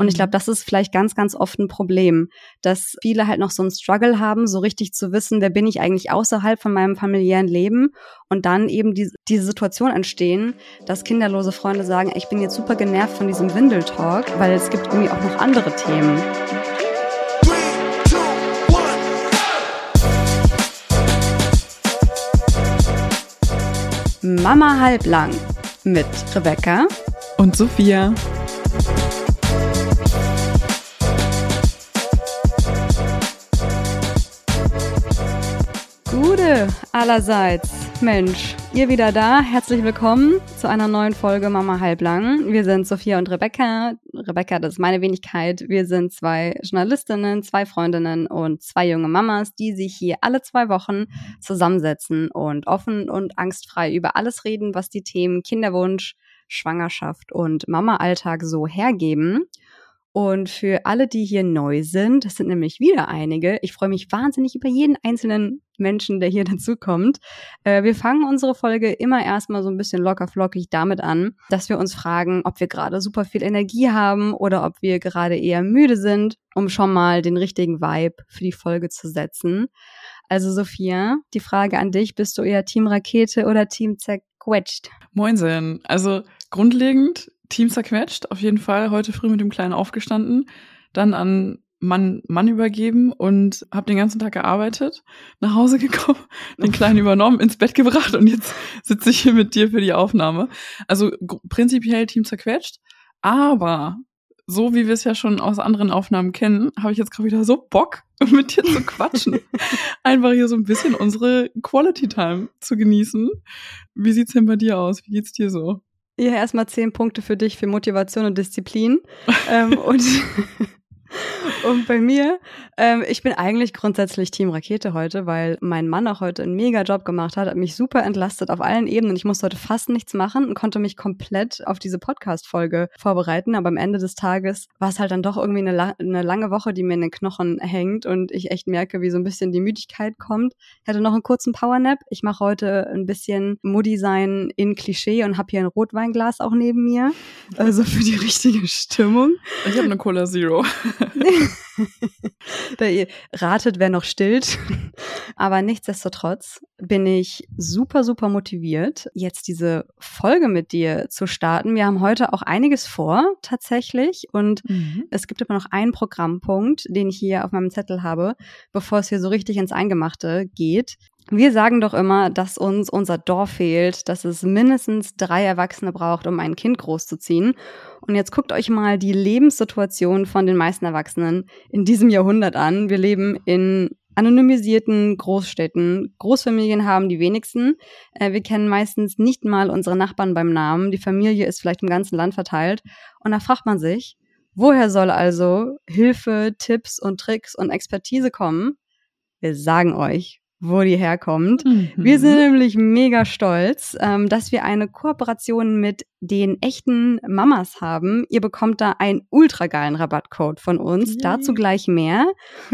Und ich glaube, mhm. das ist vielleicht ganz, ganz oft ein Problem, dass viele halt noch so einen Struggle haben, so richtig zu wissen, wer bin ich eigentlich außerhalb von meinem familiären Leben und dann eben die, diese Situation entstehen, dass kinderlose Freunde sagen, ich bin jetzt super genervt von diesem Windeltalk, weil es gibt irgendwie auch noch andere Themen. Mama halblang mit Rebecca und Sophia. Gute allerseits. Mensch, ihr wieder da. Herzlich willkommen zu einer neuen Folge Mama halblang. Wir sind Sophia und Rebecca. Rebecca, das ist meine Wenigkeit. Wir sind zwei Journalistinnen, zwei Freundinnen und zwei junge Mamas, die sich hier alle zwei Wochen zusammensetzen und offen und angstfrei über alles reden, was die Themen Kinderwunsch, Schwangerschaft und Mama-Alltag so hergeben. Und für alle, die hier neu sind, das sind nämlich wieder einige, ich freue mich wahnsinnig über jeden einzelnen Menschen, der hier dazukommt. Äh, wir fangen unsere Folge immer erstmal so ein bisschen locker flockig damit an, dass wir uns fragen, ob wir gerade super viel Energie haben oder ob wir gerade eher müde sind, um schon mal den richtigen Vibe für die Folge zu setzen. Also Sophia, die Frage an dich, bist du eher Team Rakete oder Team zerquetscht? Moinsen. Also grundlegend Team zerquetscht, auf jeden Fall. Heute früh mit dem Kleinen aufgestanden, dann an Mann, Mann übergeben und habe den ganzen Tag gearbeitet, nach Hause gekommen, den Kleinen übernommen, ins Bett gebracht und jetzt sitze ich hier mit dir für die Aufnahme. Also prinzipiell Team zerquetscht, aber so wie wir es ja schon aus anderen Aufnahmen kennen, habe ich jetzt gerade wieder so Bock, mit dir zu quatschen. Einfach hier so ein bisschen unsere Quality Time zu genießen. Wie sieht's denn bei dir aus? Wie geht's dir so? Ja, erstmal zehn Punkte für dich für Motivation und Disziplin. ähm, und und bei mir, ähm, ich bin eigentlich grundsätzlich Team Rakete heute, weil mein Mann auch heute einen mega Job gemacht hat, hat mich super entlastet auf allen Ebenen. Ich musste heute fast nichts machen und konnte mich komplett auf diese Podcast-Folge vorbereiten. Aber am Ende des Tages war es halt dann doch irgendwie eine, la eine lange Woche, die mir in den Knochen hängt und ich echt merke, wie so ein bisschen die Müdigkeit kommt. Ich hatte noch einen kurzen Powernap. Ich mache heute ein bisschen Modesign in Klischee und habe hier ein Rotweinglas auch neben mir. Also für die richtige Stimmung. Ich habe eine Cola Zero. da ihr ratet, wer noch stillt. Aber nichtsdestotrotz bin ich super, super motiviert, jetzt diese Folge mit dir zu starten. Wir haben heute auch einiges vor, tatsächlich. Und mhm. es gibt aber noch einen Programmpunkt, den ich hier auf meinem Zettel habe, bevor es hier so richtig ins Eingemachte geht. Wir sagen doch immer, dass uns unser Dorf fehlt, dass es mindestens drei Erwachsene braucht, um ein Kind großzuziehen. Und jetzt guckt euch mal die Lebenssituation von den meisten Erwachsenen in diesem Jahrhundert an. Wir leben in anonymisierten Großstädten. Großfamilien haben die wenigsten. Äh, wir kennen meistens nicht mal unsere Nachbarn beim Namen. Die Familie ist vielleicht im ganzen Land verteilt. Und da fragt man sich, woher soll also Hilfe, Tipps und Tricks und Expertise kommen? Wir sagen euch, wo die herkommt. Mhm. Wir sind nämlich mega stolz, ähm, dass wir eine Kooperation mit den echten Mamas haben. Ihr bekommt da einen ultra geilen Rabattcode von uns. Yay. Dazu gleich mehr.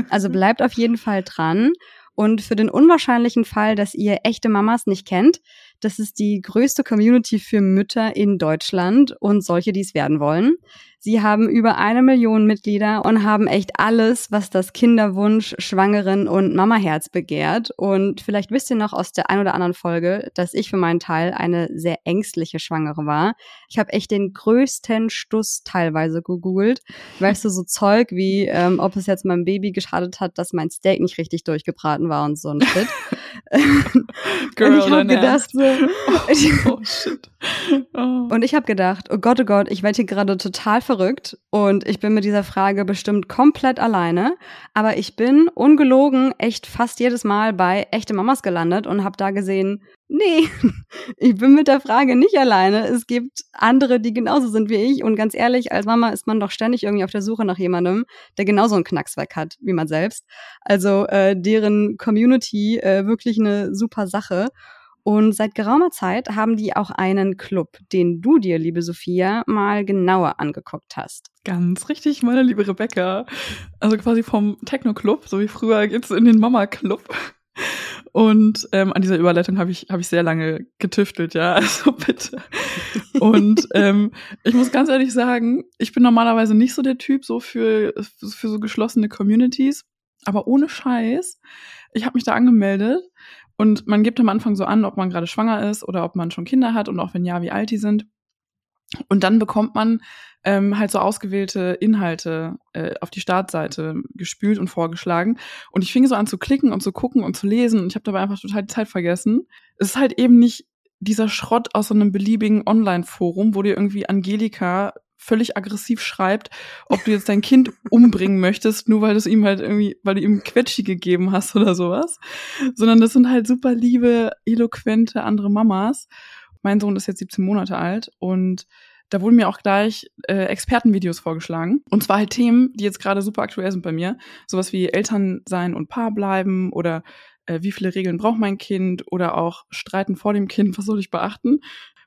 Also bleibt auf jeden Fall dran. Und für den unwahrscheinlichen Fall, dass ihr echte Mamas nicht kennt, das ist die größte Community für Mütter in Deutschland und solche, die es werden wollen. Sie haben über eine Million Mitglieder und haben echt alles, was das Kinderwunsch, Schwangeren und Mamaherz begehrt. Und vielleicht wisst ihr noch aus der ein oder anderen Folge, dass ich für meinen Teil eine sehr ängstliche Schwangere war. Ich habe echt den größten Stuss teilweise gegoogelt. Weißt du, so Zeug wie, ähm, ob es jetzt meinem Baby geschadet hat, dass mein Steak nicht richtig durchgebraten war und so ein Shit. Girl, und ich habe gedacht, so, oh, oh shit. Oh. Und ich habe gedacht, oh Gott, oh Gott, ich werde hier gerade total verrückt und ich bin mit dieser Frage bestimmt komplett alleine. Aber ich bin ungelogen echt fast jedes Mal bei echte Mamas gelandet und habe da gesehen, nee, ich bin mit der Frage nicht alleine. Es gibt andere, die genauso sind wie ich. Und ganz ehrlich, als Mama ist man doch ständig irgendwie auf der Suche nach jemandem, der genauso einen Knackswerk hat wie man selbst. Also äh, deren Community äh, wirklich eine super Sache. Und seit geraumer Zeit haben die auch einen Club, den du dir, liebe Sophia, mal genauer angeguckt hast. Ganz richtig, meine liebe Rebecca. Also quasi vom Techno-Club, so wie früher geht's in den Mama-Club. Und ähm, an dieser Überleitung habe ich, hab ich sehr lange getüftelt, ja, also bitte. Und ähm, ich muss ganz ehrlich sagen, ich bin normalerweise nicht so der Typ so für, für so geschlossene Communities. Aber ohne Scheiß, ich habe mich da angemeldet und man gibt am Anfang so an, ob man gerade schwanger ist oder ob man schon Kinder hat und auch wenn ja, wie alt die sind. Und dann bekommt man ähm, halt so ausgewählte Inhalte äh, auf die Startseite gespült und vorgeschlagen. Und ich fing so an zu klicken und zu gucken und zu lesen und ich habe dabei einfach total die Zeit vergessen. Es ist halt eben nicht dieser Schrott aus so einem beliebigen Online-Forum, wo dir irgendwie Angelika völlig aggressiv schreibt, ob du jetzt dein Kind umbringen möchtest, nur weil du es ihm halt irgendwie, weil du ihm Quetschi gegeben hast oder sowas. Sondern das sind halt super liebe, eloquente andere Mamas. Mein Sohn ist jetzt 17 Monate alt und da wurden mir auch gleich äh, Expertenvideos vorgeschlagen. Und zwar halt Themen, die jetzt gerade super aktuell sind bei mir. Sowas wie Eltern sein und Paar bleiben oder äh, wie viele Regeln braucht mein Kind oder auch Streiten vor dem Kind, was soll ich beachten?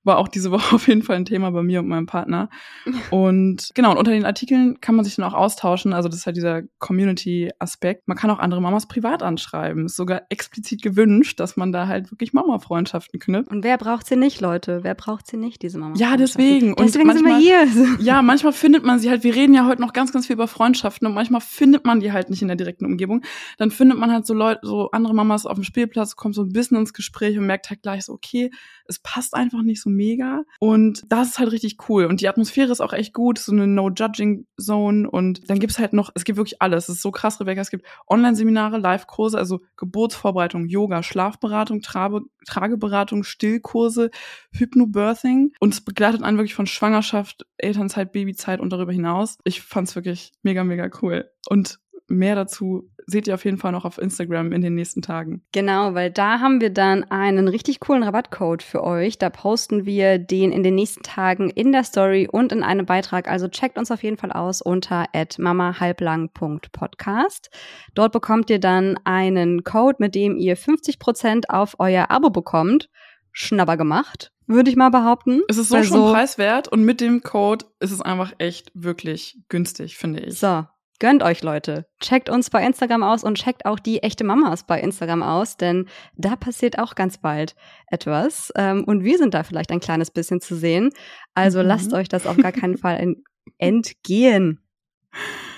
War auch diese Woche auf jeden Fall ein Thema bei mir und meinem Partner. Und genau, und unter den Artikeln kann man sich dann auch austauschen. Also das ist halt dieser Community-Aspekt. Man kann auch andere Mamas privat anschreiben. Ist sogar explizit gewünscht, dass man da halt wirklich Mama-Freundschaften knüpft. Und wer braucht sie nicht, Leute? Wer braucht sie nicht, diese Mama? Ja, deswegen. Und deswegen manchmal, sind wir hier. Ja, manchmal findet man sie halt. Wir reden ja heute noch ganz, ganz viel über Freundschaften und manchmal findet man die halt nicht in der direkten Umgebung. Dann findet man halt so Leute, so andere Mamas auf dem Spielplatz, kommt so ein bisschen ins Gespräch und merkt halt gleich so, okay, es passt einfach nicht so mega. Und das ist halt richtig cool. Und die Atmosphäre ist auch echt gut, so eine No-Judging-Zone. Und dann gibt's halt noch, es gibt wirklich alles. Es ist so krass, Rebecca. Es gibt Online-Seminare, Live-Kurse, also Geburtsvorbereitung, Yoga, Schlafberatung, Trabe, Trageberatung, Stillkurse, Hypnobirthing. Und es begleitet einen wirklich von Schwangerschaft, Elternzeit, Babyzeit und darüber hinaus. Ich fand's wirklich mega, mega cool. Und mehr dazu seht ihr auf jeden Fall noch auf Instagram in den nächsten Tagen. Genau, weil da haben wir dann einen richtig coolen Rabattcode für euch. Da posten wir den in den nächsten Tagen in der Story und in einem Beitrag. Also checkt uns auf jeden Fall aus unter mamahalblang.podcast. Dort bekommt ihr dann einen Code, mit dem ihr 50% auf euer Abo bekommt. Schnabber gemacht, würde ich mal behaupten. Es ist so also, schon preiswert und mit dem Code ist es einfach echt wirklich günstig, finde ich. So, Gönnt euch, Leute. Checkt uns bei Instagram aus und checkt auch die echte Mamas bei Instagram aus, denn da passiert auch ganz bald etwas. Ähm, und wir sind da vielleicht ein kleines bisschen zu sehen. Also mhm. lasst euch das auf gar keinen Fall entgehen.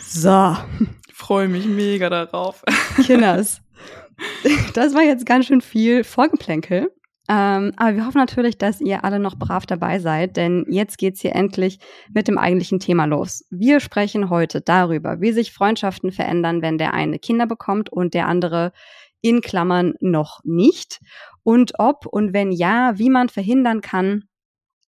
So. Freue mich mega darauf. Kinders. Das war jetzt ganz schön viel Vorgeplänkel. Ähm, aber wir hoffen natürlich, dass ihr alle noch brav dabei seid, denn jetzt geht's hier endlich mit dem eigentlichen Thema los. Wir sprechen heute darüber, wie sich Freundschaften verändern, wenn der eine Kinder bekommt und der andere in Klammern noch nicht. Und ob und wenn ja, wie man verhindern kann,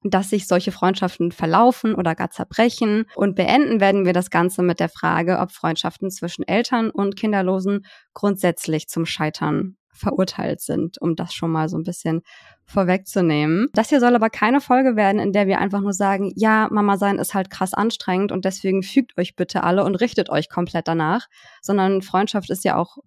dass sich solche Freundschaften verlaufen oder gar zerbrechen. Und beenden werden wir das Ganze mit der Frage, ob Freundschaften zwischen Eltern und Kinderlosen grundsätzlich zum Scheitern verurteilt sind, um das schon mal so ein bisschen vorwegzunehmen. Das hier soll aber keine Folge werden, in der wir einfach nur sagen, ja, Mama sein ist halt krass anstrengend und deswegen fügt euch bitte alle und richtet euch komplett danach, sondern Freundschaft ist ja auch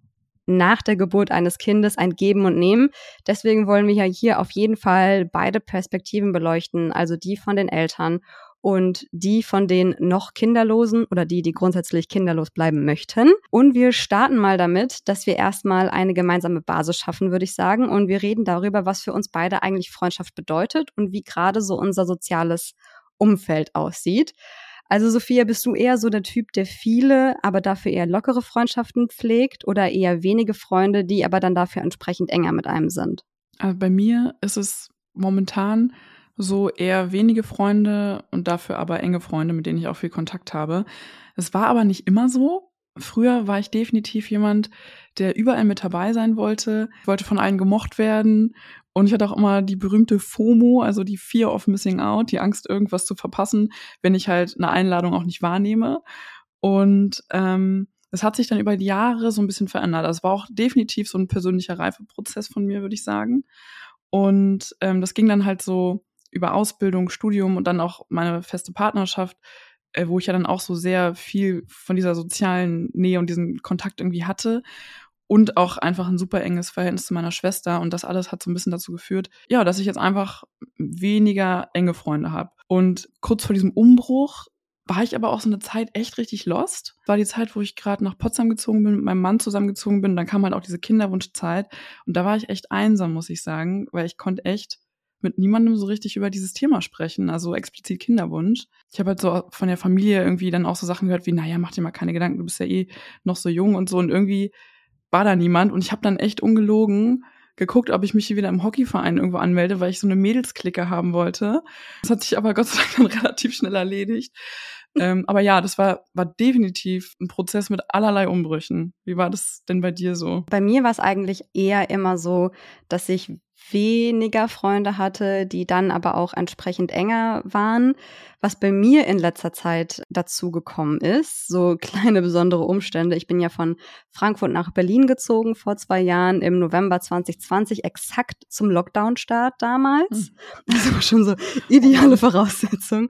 nach der Geburt eines Kindes ein Geben und Nehmen. Deswegen wollen wir ja hier auf jeden Fall beide Perspektiven beleuchten, also die von den Eltern und die von den noch Kinderlosen oder die, die grundsätzlich kinderlos bleiben möchten. Und wir starten mal damit, dass wir erstmal eine gemeinsame Basis schaffen, würde ich sagen. Und wir reden darüber, was für uns beide eigentlich Freundschaft bedeutet und wie gerade so unser soziales Umfeld aussieht. Also Sophia, bist du eher so der Typ, der viele, aber dafür eher lockere Freundschaften pflegt oder eher wenige Freunde, die aber dann dafür entsprechend enger mit einem sind? Also bei mir ist es momentan so eher wenige Freunde und dafür aber enge Freunde, mit denen ich auch viel Kontakt habe. Es war aber nicht immer so. Früher war ich definitiv jemand, der überall mit dabei sein wollte, ich wollte von allen gemocht werden und ich hatte auch immer die berühmte FOMO, also die Fear of Missing Out, die Angst, irgendwas zu verpassen, wenn ich halt eine Einladung auch nicht wahrnehme. Und ähm, das hat sich dann über die Jahre so ein bisschen verändert. Das war auch definitiv so ein persönlicher Reifeprozess von mir, würde ich sagen. Und ähm, das ging dann halt so über Ausbildung, Studium und dann auch meine feste Partnerschaft, äh, wo ich ja dann auch so sehr viel von dieser sozialen Nähe und diesen Kontakt irgendwie hatte und auch einfach ein super enges Verhältnis zu meiner Schwester und das alles hat so ein bisschen dazu geführt, ja, dass ich jetzt einfach weniger enge Freunde habe. Und kurz vor diesem Umbruch war ich aber auch so eine Zeit echt richtig lost. War die Zeit, wo ich gerade nach Potsdam gezogen bin, mit meinem Mann zusammengezogen bin. Dann kam halt auch diese Kinderwunschzeit. Und da war ich echt einsam, muss ich sagen, weil ich konnte echt mit niemandem so richtig über dieses Thema sprechen, also explizit Kinderwunsch. Ich habe halt so von der Familie irgendwie dann auch so Sachen gehört wie, naja, mach dir mal keine Gedanken, du bist ja eh noch so jung und so. Und irgendwie war da niemand. Und ich habe dann echt ungelogen geguckt, ob ich mich hier wieder im Hockeyverein irgendwo anmelde, weil ich so eine Mädelsklicke haben wollte. Das hat sich aber Gott sei Dank dann relativ schnell erledigt. Ähm, aber ja, das war, war definitiv ein Prozess mit allerlei Umbrüchen. Wie war das denn bei dir so? Bei mir war es eigentlich eher immer so, dass ich weniger Freunde hatte, die dann aber auch entsprechend enger waren. Was bei mir in letzter Zeit dazu gekommen ist, so kleine besondere Umstände. Ich bin ja von Frankfurt nach Berlin gezogen vor zwei Jahren im November 2020, exakt zum Lockdown-Start damals. Mhm. Das war schon so ideale Voraussetzung.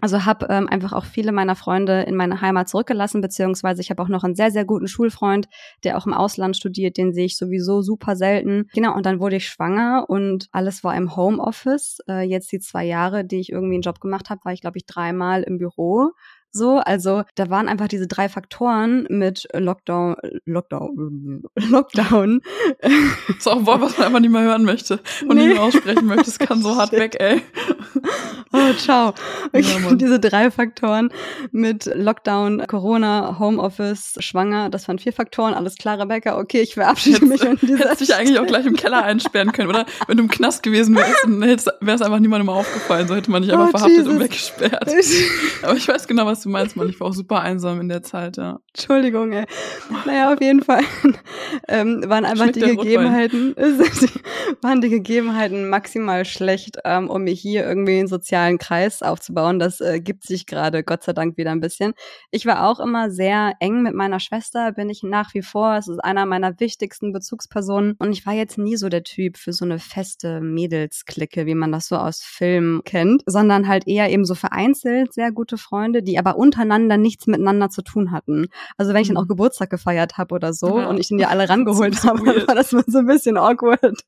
Also habe ähm, einfach auch viele meiner Freunde in meine Heimat zurückgelassen, beziehungsweise ich habe auch noch einen sehr, sehr guten Schulfreund, der auch im Ausland studiert, den sehe ich sowieso super selten. Genau, und dann wurde ich schwanger und alles war im Homeoffice. Äh, jetzt die zwei Jahre, die ich irgendwie einen Job gemacht habe, war ich, glaube ich, dreimal im Büro. So, also da waren einfach diese drei Faktoren mit Lockdown, Lockdown, Lockdown. Das ist auch ein Wort, was man einfach nicht mehr hören möchte und nee. nicht mehr aussprechen möchte. Das kann so hart weg, ey. Oh, ciao. Ja, diese drei Faktoren mit Lockdown, Corona, Homeoffice, Schwanger, das waren vier Faktoren. Alles klar, Rebecca. Okay, ich verabschiede mich an dieser Hättest dich eigentlich auch gleich im Keller einsperren können, oder? Wenn du im Knast gewesen wärst, dann wäre es einfach niemandem aufgefallen. So hätte man dich einfach oh, verhaftet Jesus. und weggesperrt. Aber ich weiß genau, was du meinst, Mann. Ich war auch super einsam in der Zeit, ja. Entschuldigung, ey. Naja, auf jeden Fall ähm, waren einfach die Gegebenheiten, waren die Gegebenheiten maximal schlecht, ähm, um mir hier irgendwie einen sozialen Kreis aufzubauen. Das äh, gibt sich gerade, Gott sei Dank, wieder ein bisschen. Ich war auch immer sehr eng mit meiner Schwester, bin ich nach wie vor. Es ist einer meiner wichtigsten Bezugspersonen. Und ich war jetzt nie so der Typ für so eine feste Mädelsklicke, wie man das so aus Filmen kennt, sondern halt eher eben so vereinzelt sehr gute Freunde, die aber untereinander nichts miteinander zu tun hatten. Also wenn ich dann auch mhm. Geburtstag gefeiert habe oder so ja. und ich den ja alle rangeholt habe, war das mal so ein bisschen awkward.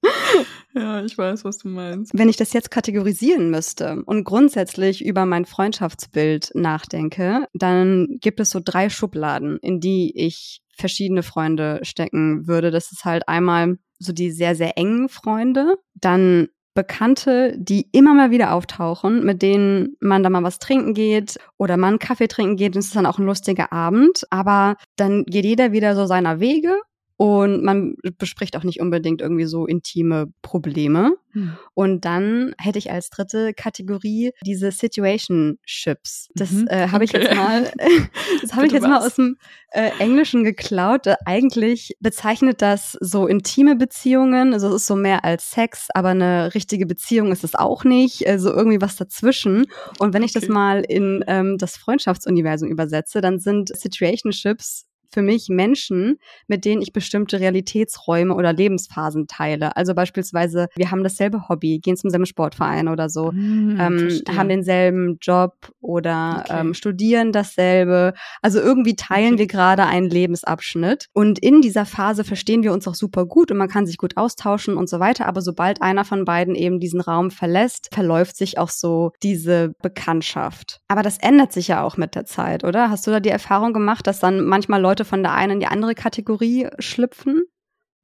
Ja, ich weiß, was du meinst. Wenn ich das jetzt kategorisieren müsste und grundsätzlich über mein Freundschaftsbild nachdenke, dann gibt es so drei Schubladen, in die ich verschiedene Freunde stecken würde. Das ist halt einmal so die sehr, sehr engen Freunde, dann Bekannte, die immer mal wieder auftauchen, mit denen man da mal was trinken geht oder man Kaffee trinken geht. Und es ist dann auch ein lustiger Abend. Aber dann geht jeder wieder so seiner Wege und man bespricht auch nicht unbedingt irgendwie so intime Probleme. Hm. Und dann hätte ich als dritte Kategorie diese Situationships. Das mhm. äh, habe okay. ich jetzt mal, das habe ich jetzt mal aus dem äh, Englischen geklaut. Äh, eigentlich bezeichnet das so intime Beziehungen. Also es ist so mehr als Sex, aber eine richtige Beziehung ist es auch nicht. Also irgendwie was dazwischen. Und wenn ich das mal in ähm, das Freundschaftsuniversum übersetze, dann sind Situationships für mich Menschen, mit denen ich bestimmte Realitätsräume oder Lebensphasen teile. Also beispielsweise, wir haben dasselbe Hobby, gehen zum selben Sportverein oder so, mm, ähm, haben denselben Job oder okay. ähm, studieren dasselbe. Also irgendwie teilen okay. wir gerade einen Lebensabschnitt. Und in dieser Phase verstehen wir uns auch super gut und man kann sich gut austauschen und so weiter. Aber sobald einer von beiden eben diesen Raum verlässt, verläuft sich auch so diese Bekanntschaft. Aber das ändert sich ja auch mit der Zeit, oder? Hast du da die Erfahrung gemacht, dass dann manchmal Leute Leute von der einen in die andere Kategorie schlüpfen.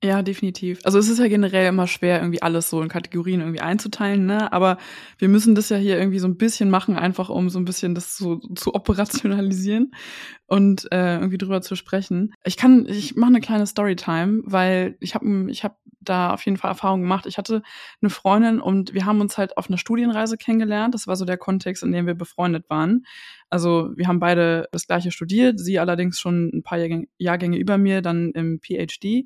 Ja, definitiv. Also es ist ja generell immer schwer, irgendwie alles so in Kategorien irgendwie einzuteilen, ne? Aber wir müssen das ja hier irgendwie so ein bisschen machen, einfach um so ein bisschen das so zu operationalisieren und äh, irgendwie drüber zu sprechen. Ich kann, ich mache eine kleine Storytime, weil ich habe ich hab da auf jeden Fall Erfahrung gemacht. Ich hatte eine Freundin und wir haben uns halt auf einer Studienreise kennengelernt. Das war so der Kontext, in dem wir befreundet waren. Also wir haben beide das gleiche studiert, sie allerdings schon ein paar Jahrgänge über mir, dann im PhD.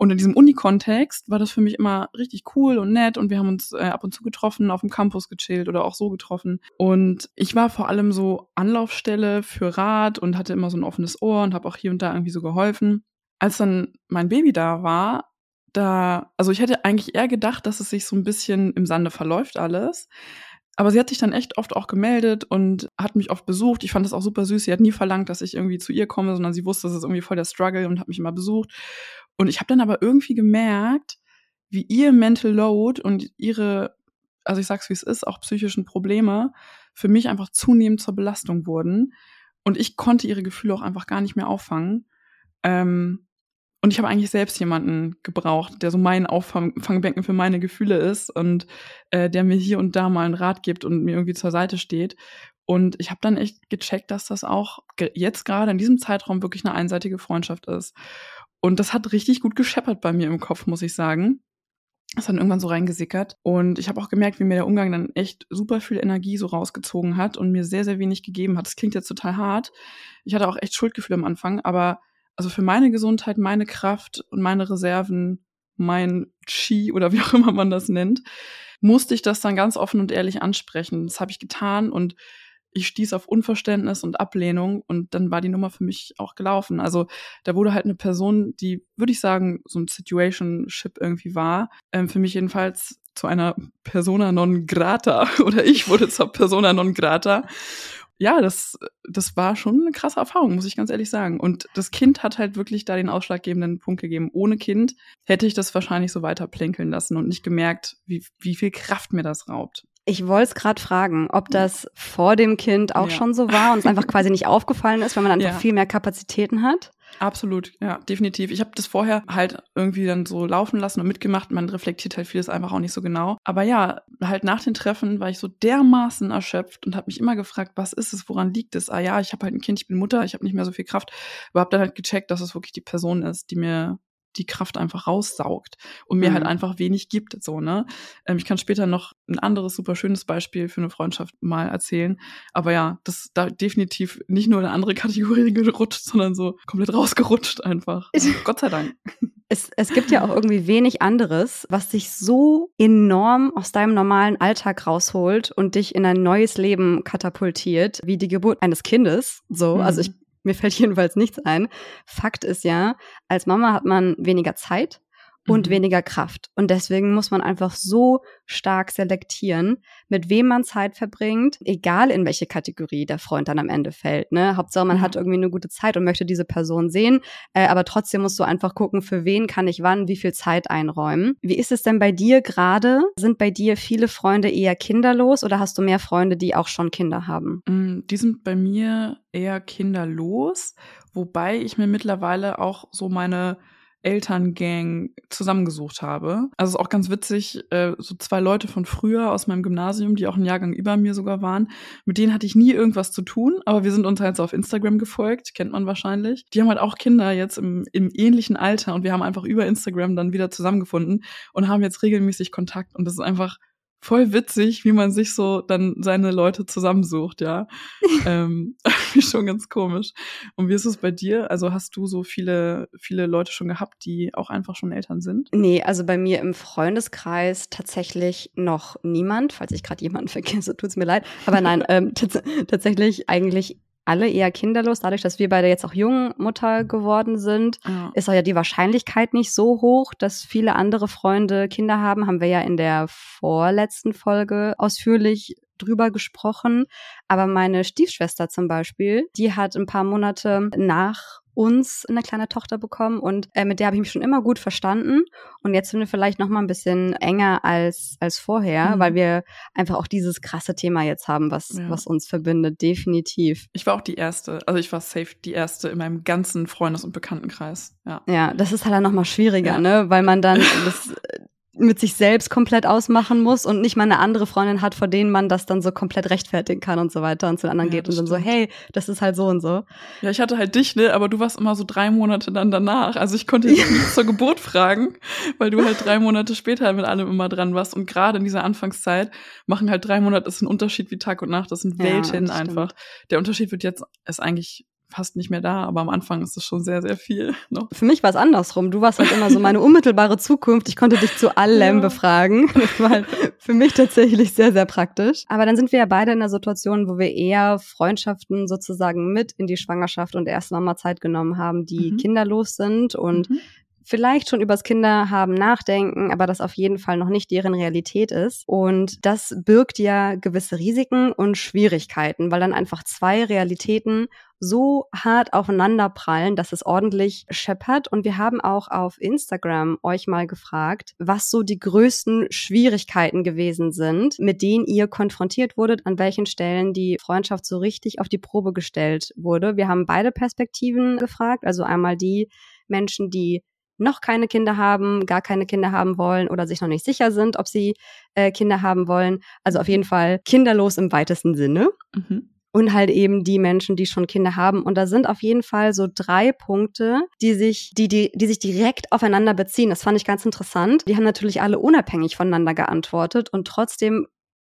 Und in diesem Uni-Kontext war das für mich immer richtig cool und nett und wir haben uns äh, ab und zu getroffen, auf dem Campus gechillt oder auch so getroffen. Und ich war vor allem so Anlaufstelle für Rat und hatte immer so ein offenes Ohr und habe auch hier und da irgendwie so geholfen. Als dann mein Baby da war, da, also ich hätte eigentlich eher gedacht, dass es sich so ein bisschen im Sande verläuft alles. Aber sie hat sich dann echt oft auch gemeldet und hat mich oft besucht. Ich fand das auch super süß. Sie hat nie verlangt, dass ich irgendwie zu ihr komme, sondern sie wusste, das ist irgendwie voll der Struggle und hat mich immer besucht. Und ich habe dann aber irgendwie gemerkt, wie ihr Mental Load und ihre, also ich sag's wie es ist, auch psychischen Probleme für mich einfach zunehmend zur Belastung wurden. Und ich konnte ihre Gefühle auch einfach gar nicht mehr auffangen. Ähm, und ich habe eigentlich selbst jemanden gebraucht, der so mein Auffangbecken für meine Gefühle ist und äh, der mir hier und da mal einen Rat gibt und mir irgendwie zur Seite steht. Und ich habe dann echt gecheckt, dass das auch jetzt gerade in diesem Zeitraum wirklich eine einseitige Freundschaft ist. Und das hat richtig gut gescheppert bei mir im Kopf, muss ich sagen. Das hat irgendwann so reingesickert. Und ich habe auch gemerkt, wie mir der Umgang dann echt super viel Energie so rausgezogen hat und mir sehr, sehr wenig gegeben hat. Das klingt jetzt total hart. Ich hatte auch echt Schuldgefühle am Anfang, aber also für meine Gesundheit, meine Kraft und meine Reserven, mein Chi oder wie auch immer man das nennt, musste ich das dann ganz offen und ehrlich ansprechen. Das habe ich getan und ich stieß auf Unverständnis und Ablehnung und dann war die Nummer für mich auch gelaufen. Also da wurde halt eine Person, die, würde ich sagen, so ein Situationship irgendwie war, ähm, für mich jedenfalls zu einer Persona non grata oder ich wurde zur Persona non grata. Ja, das, das war schon eine krasse Erfahrung, muss ich ganz ehrlich sagen. Und das Kind hat halt wirklich da den ausschlaggebenden Punkt gegeben. Ohne Kind hätte ich das wahrscheinlich so weiter plänkeln lassen und nicht gemerkt, wie, wie viel Kraft mir das raubt. Ich wollte es gerade fragen, ob das vor dem Kind auch ja. schon so war und es einfach quasi nicht aufgefallen ist, weil man einfach ja. viel mehr Kapazitäten hat. Absolut, ja, definitiv. Ich habe das vorher halt irgendwie dann so laufen lassen und mitgemacht. Man reflektiert halt vieles einfach auch nicht so genau. Aber ja, halt nach den Treffen war ich so dermaßen erschöpft und habe mich immer gefragt, was ist es, woran liegt es? Ah ja, ich habe halt ein Kind, ich bin Mutter, ich habe nicht mehr so viel Kraft. Aber habe dann halt gecheckt, dass es wirklich die Person ist, die mir die Kraft einfach raussaugt und mir halt mhm. halt einfach wenig gibt. So, ne? Ähm, ich kann später noch ein anderes super schönes Beispiel für eine Freundschaft mal erzählen. Aber ja, das da definitiv nicht nur eine andere Kategorie gerutscht, sondern so komplett rausgerutscht einfach. Gott sei Dank. Es, es gibt ja auch irgendwie wenig anderes, was dich so enorm aus deinem normalen Alltag rausholt und dich in ein neues Leben katapultiert, wie die Geburt eines Kindes. So, mhm. also ich mir fällt jedenfalls nichts ein. Fakt ist ja, als Mama hat man weniger Zeit und mhm. weniger Kraft. Und deswegen muss man einfach so stark selektieren, mit wem man Zeit verbringt, egal in welche Kategorie der Freund dann am Ende fällt. Ne? Hauptsache, man mhm. hat irgendwie eine gute Zeit und möchte diese Person sehen. Äh, aber trotzdem musst du einfach gucken, für wen kann ich wann wie viel Zeit einräumen. Wie ist es denn bei dir gerade? Sind bei dir viele Freunde eher kinderlos oder hast du mehr Freunde, die auch schon Kinder haben? Mm, die sind bei mir eher kinderlos, wobei ich mir mittlerweile auch so meine Elterngang zusammengesucht habe. Also ist auch ganz witzig, äh, so zwei Leute von früher aus meinem Gymnasium, die auch einen Jahrgang über mir sogar waren, mit denen hatte ich nie irgendwas zu tun, aber wir sind uns halt so auf Instagram gefolgt, kennt man wahrscheinlich. Die haben halt auch Kinder jetzt im, im ähnlichen Alter und wir haben einfach über Instagram dann wieder zusammengefunden und haben jetzt regelmäßig Kontakt und das ist einfach voll witzig, wie man sich so dann seine Leute zusammensucht, ja. ähm, schon ganz komisch. Und wie ist es bei dir? Also hast du so viele, viele Leute schon gehabt, die auch einfach schon Eltern sind? Nee, also bei mir im Freundeskreis tatsächlich noch niemand. Falls ich gerade jemanden vergesse, tut's mir leid. Aber nein, ähm, tatsächlich eigentlich alle eher kinderlos. Dadurch, dass wir beide jetzt auch Jungmutter geworden sind, ja. ist auch ja die Wahrscheinlichkeit nicht so hoch, dass viele andere Freunde Kinder haben. Haben wir ja in der vorletzten Folge ausführlich drüber gesprochen. Aber meine Stiefschwester zum Beispiel, die hat ein paar Monate nach uns eine kleine Tochter bekommen und äh, mit der habe ich mich schon immer gut verstanden und jetzt sind wir vielleicht noch mal ein bisschen enger als als vorher, mhm. weil wir einfach auch dieses krasse Thema jetzt haben, was ja. was uns verbindet, definitiv. Ich war auch die erste, also ich war safe die erste in meinem ganzen Freundes- und Bekanntenkreis. Ja. Ja, das ist halt dann noch mal schwieriger, ja. ne, weil man dann das mit sich selbst komplett ausmachen muss und nicht mal eine andere Freundin hat, vor denen man das dann so komplett rechtfertigen kann und so weiter und zu den anderen ja, geht und dann stimmt. so, hey, das ist halt so und so. Ja, ich hatte halt dich, ne, aber du warst immer so drei Monate dann danach. Also ich konnte dich nicht zur Geburt fragen, weil du halt drei Monate später mit allem immer dran warst und gerade in dieser Anfangszeit machen halt drei Monate, das ist ein Unterschied wie Tag und Nacht, das sind Welten ja, einfach. Der Unterschied wird jetzt, ist eigentlich fast nicht mehr da, aber am Anfang ist es schon sehr, sehr viel. Noch. Für mich war es andersrum. Du warst halt immer so meine unmittelbare Zukunft. Ich konnte dich zu allem ja. befragen. Das war halt für mich tatsächlich sehr, sehr praktisch. Aber dann sind wir ja beide in einer Situation, wo wir eher Freundschaften sozusagen mit in die Schwangerschaft und erst Mama Zeit genommen haben, die mhm. kinderlos sind und mhm vielleicht schon übers Kinderhaben nachdenken, aber das auf jeden Fall noch nicht deren Realität ist. Und das birgt ja gewisse Risiken und Schwierigkeiten, weil dann einfach zwei Realitäten so hart aufeinander prallen, dass es ordentlich scheppert. Und wir haben auch auf Instagram euch mal gefragt, was so die größten Schwierigkeiten gewesen sind, mit denen ihr konfrontiert wurdet, an welchen Stellen die Freundschaft so richtig auf die Probe gestellt wurde. Wir haben beide Perspektiven gefragt, also einmal die Menschen, die noch keine Kinder haben, gar keine Kinder haben wollen oder sich noch nicht sicher sind, ob sie äh, Kinder haben wollen. Also auf jeden Fall kinderlos im weitesten Sinne. Mhm. Und halt eben die Menschen, die schon Kinder haben. Und da sind auf jeden Fall so drei Punkte, die sich, die, die, die sich direkt aufeinander beziehen. Das fand ich ganz interessant. Die haben natürlich alle unabhängig voneinander geantwortet und trotzdem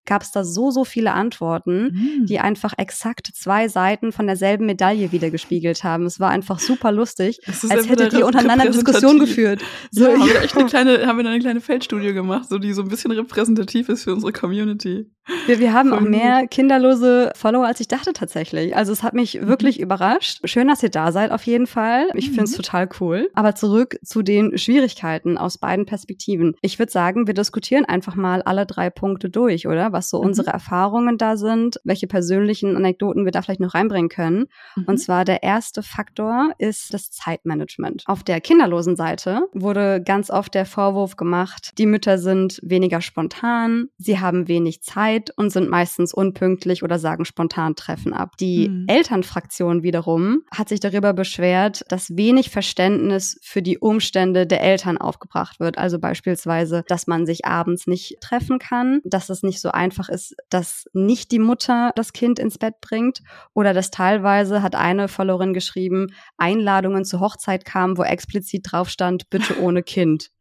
gab es da so, so viele Antworten, mhm. die einfach exakt zwei Seiten von derselben Medaille wiedergespiegelt haben. Es war einfach super lustig, als hätte die untereinander Diskussion geführt. So, ja, haben wir echt eine kleine, haben wir da eine kleine Feldstudie gemacht, so die so ein bisschen repräsentativ ist für unsere Community. Wir, wir haben auch mehr kinderlose Follower, als ich dachte tatsächlich. Also es hat mich mhm. wirklich überrascht. Schön, dass ihr da seid auf jeden Fall. Ich mhm. finde es total cool. Aber zurück zu den Schwierigkeiten aus beiden Perspektiven. Ich würde sagen, wir diskutieren einfach mal alle drei Punkte durch, oder? Was so mhm. unsere Erfahrungen da sind, welche persönlichen Anekdoten wir da vielleicht noch reinbringen können. Mhm. Und zwar der erste Faktor ist das Zeitmanagement. Auf der kinderlosen Seite wurde ganz oft der Vorwurf gemacht, die Mütter sind weniger spontan, sie haben wenig Zeit, und sind meistens unpünktlich oder sagen spontan Treffen ab. Die mhm. Elternfraktion wiederum hat sich darüber beschwert, dass wenig Verständnis für die Umstände der Eltern aufgebracht wird. Also beispielsweise, dass man sich abends nicht treffen kann, dass es nicht so einfach ist, dass nicht die Mutter das Kind ins Bett bringt oder dass teilweise, hat eine Followerin geschrieben, Einladungen zur Hochzeit kamen, wo explizit drauf stand, bitte ohne Kind.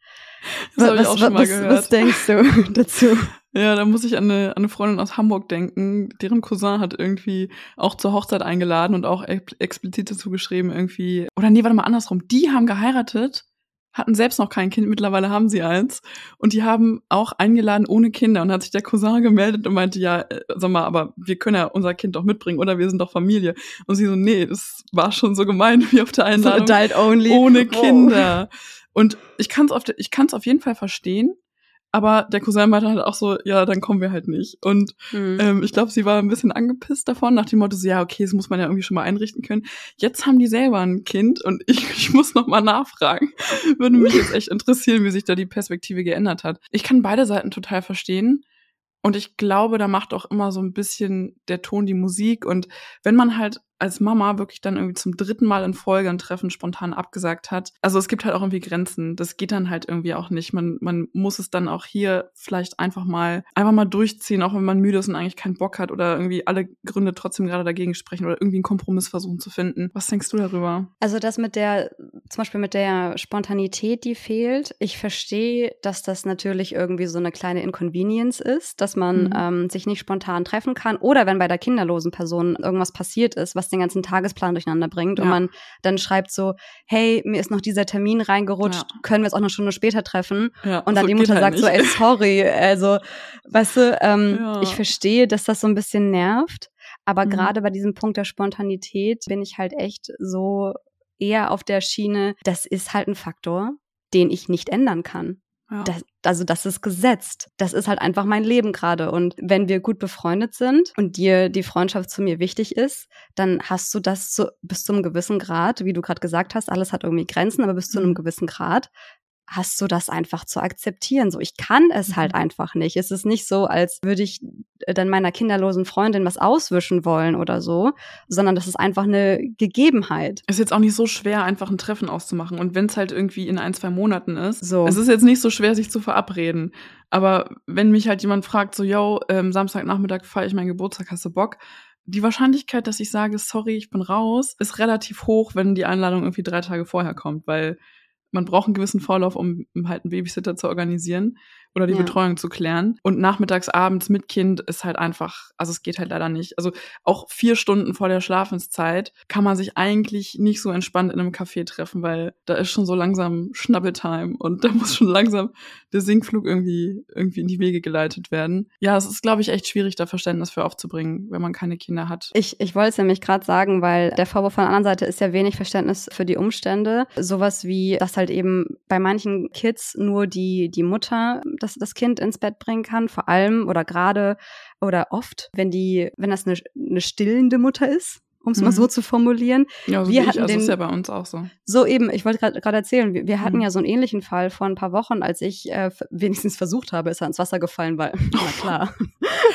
Das habe ich auch schon mal was, gehört. Was denkst du dazu? Ja, da muss ich an eine, an eine Freundin aus Hamburg denken. Deren Cousin hat irgendwie auch zur Hochzeit eingeladen und auch explizit dazu geschrieben irgendwie. Oder nee, warte mal andersrum. Die haben geheiratet, hatten selbst noch kein Kind, mittlerweile haben sie eins. Und die haben auch eingeladen ohne Kinder. Und hat sich der Cousin gemeldet und meinte, ja, äh, sag mal, aber wir können ja unser Kind doch mitbringen oder wir sind doch Familie. Und sie so, nee, das war schon so gemein wie auf der Einladung. So adult only. Ohne Kinder. Oh. Und ich kann es auf, ich kann's auf jeden Fall verstehen aber der Cousin meinte halt auch so, ja, dann kommen wir halt nicht. Und mhm. ähm, ich glaube, sie war ein bisschen angepisst davon, nach dem Motto, so, ja, okay, das muss man ja irgendwie schon mal einrichten können. Jetzt haben die selber ein Kind und ich, ich muss noch mal nachfragen. Würde mich jetzt echt interessieren, wie sich da die Perspektive geändert hat. Ich kann beide Seiten total verstehen. Und ich glaube, da macht auch immer so ein bisschen der Ton die Musik. Und wenn man halt als Mama wirklich dann irgendwie zum dritten Mal in Folge ein Treffen spontan abgesagt hat. Also es gibt halt auch irgendwie Grenzen. Das geht dann halt irgendwie auch nicht. Man, man muss es dann auch hier vielleicht einfach mal, einfach mal durchziehen, auch wenn man müde ist und eigentlich keinen Bock hat oder irgendwie alle Gründe trotzdem gerade dagegen sprechen oder irgendwie einen Kompromiss versuchen zu finden. Was denkst du darüber? Also das mit der, zum Beispiel mit der Spontanität, die fehlt. Ich verstehe, dass das natürlich irgendwie so eine kleine Inconvenience ist, dass man mhm. ähm, sich nicht spontan treffen kann oder wenn bei der kinderlosen Person irgendwas passiert ist, was was den ganzen Tagesplan durcheinander bringt ja. und man dann schreibt so, hey, mir ist noch dieser Termin reingerutscht, ja. können wir es auch eine Stunde später treffen? Ja, und dann so die Mutter halt sagt nicht. so, ey, sorry, also, weißt du, ähm, ich verstehe, dass das so ein bisschen nervt, aber mhm. gerade bei diesem Punkt der Spontanität bin ich halt echt so eher auf der Schiene, das ist halt ein Faktor, den ich nicht ändern kann. Ja. Das, also das ist gesetzt. Das ist halt einfach mein Leben gerade. Und wenn wir gut befreundet sind und dir die Freundschaft zu mir wichtig ist, dann hast du das so, bis zu einem gewissen Grad, wie du gerade gesagt hast, alles hat irgendwie Grenzen, aber bis zu einem mhm. gewissen Grad hast du das einfach zu akzeptieren. So, ich kann es halt mhm. einfach nicht. Es ist nicht so, als würde ich äh, dann meiner kinderlosen Freundin was auswischen wollen oder so, sondern das ist einfach eine Gegebenheit. Es ist jetzt auch nicht so schwer, einfach ein Treffen auszumachen. Und wenn es halt irgendwie in ein, zwei Monaten ist, so. es ist jetzt nicht so schwer, sich zu verabreden. Aber wenn mich halt jemand fragt, so, yo, ähm, Samstagnachmittag feiere ich meinen Geburtstag, hast du Bock? die Wahrscheinlichkeit, dass ich sage, sorry, ich bin raus, ist relativ hoch, wenn die Einladung irgendwie drei Tage vorher kommt, weil man braucht einen gewissen Vorlauf, um halt einen Babysitter zu organisieren oder die ja. Betreuung zu klären. Und nachmittags, abends mit Kind ist halt einfach, also es geht halt leider nicht. Also auch vier Stunden vor der Schlafenszeit kann man sich eigentlich nicht so entspannt in einem Café treffen, weil da ist schon so langsam Schnabbeltime und da muss schon langsam der Sinkflug irgendwie, irgendwie in die Wege geleitet werden. Ja, es ist, glaube ich, echt schwierig, da Verständnis für aufzubringen, wenn man keine Kinder hat. Ich, ich wollte es nämlich gerade sagen, weil der Vorwurf von der anderen Seite ist ja wenig Verständnis für die Umstände. Sowas wie, dass halt eben bei manchen Kids nur die, die Mutter das, das Kind ins Bett bringen kann, vor allem oder gerade oder oft, wenn die, wenn das eine, eine stillende Mutter ist um es mhm. mal so zu formulieren. Ja, so wir hatten ich, also den, ist ja bei uns auch so. So eben, ich wollte gerade erzählen, wir, wir hatten mhm. ja so einen ähnlichen Fall vor ein paar Wochen, als ich äh, wenigstens versucht habe, ist er ins Wasser gefallen, weil, na klar.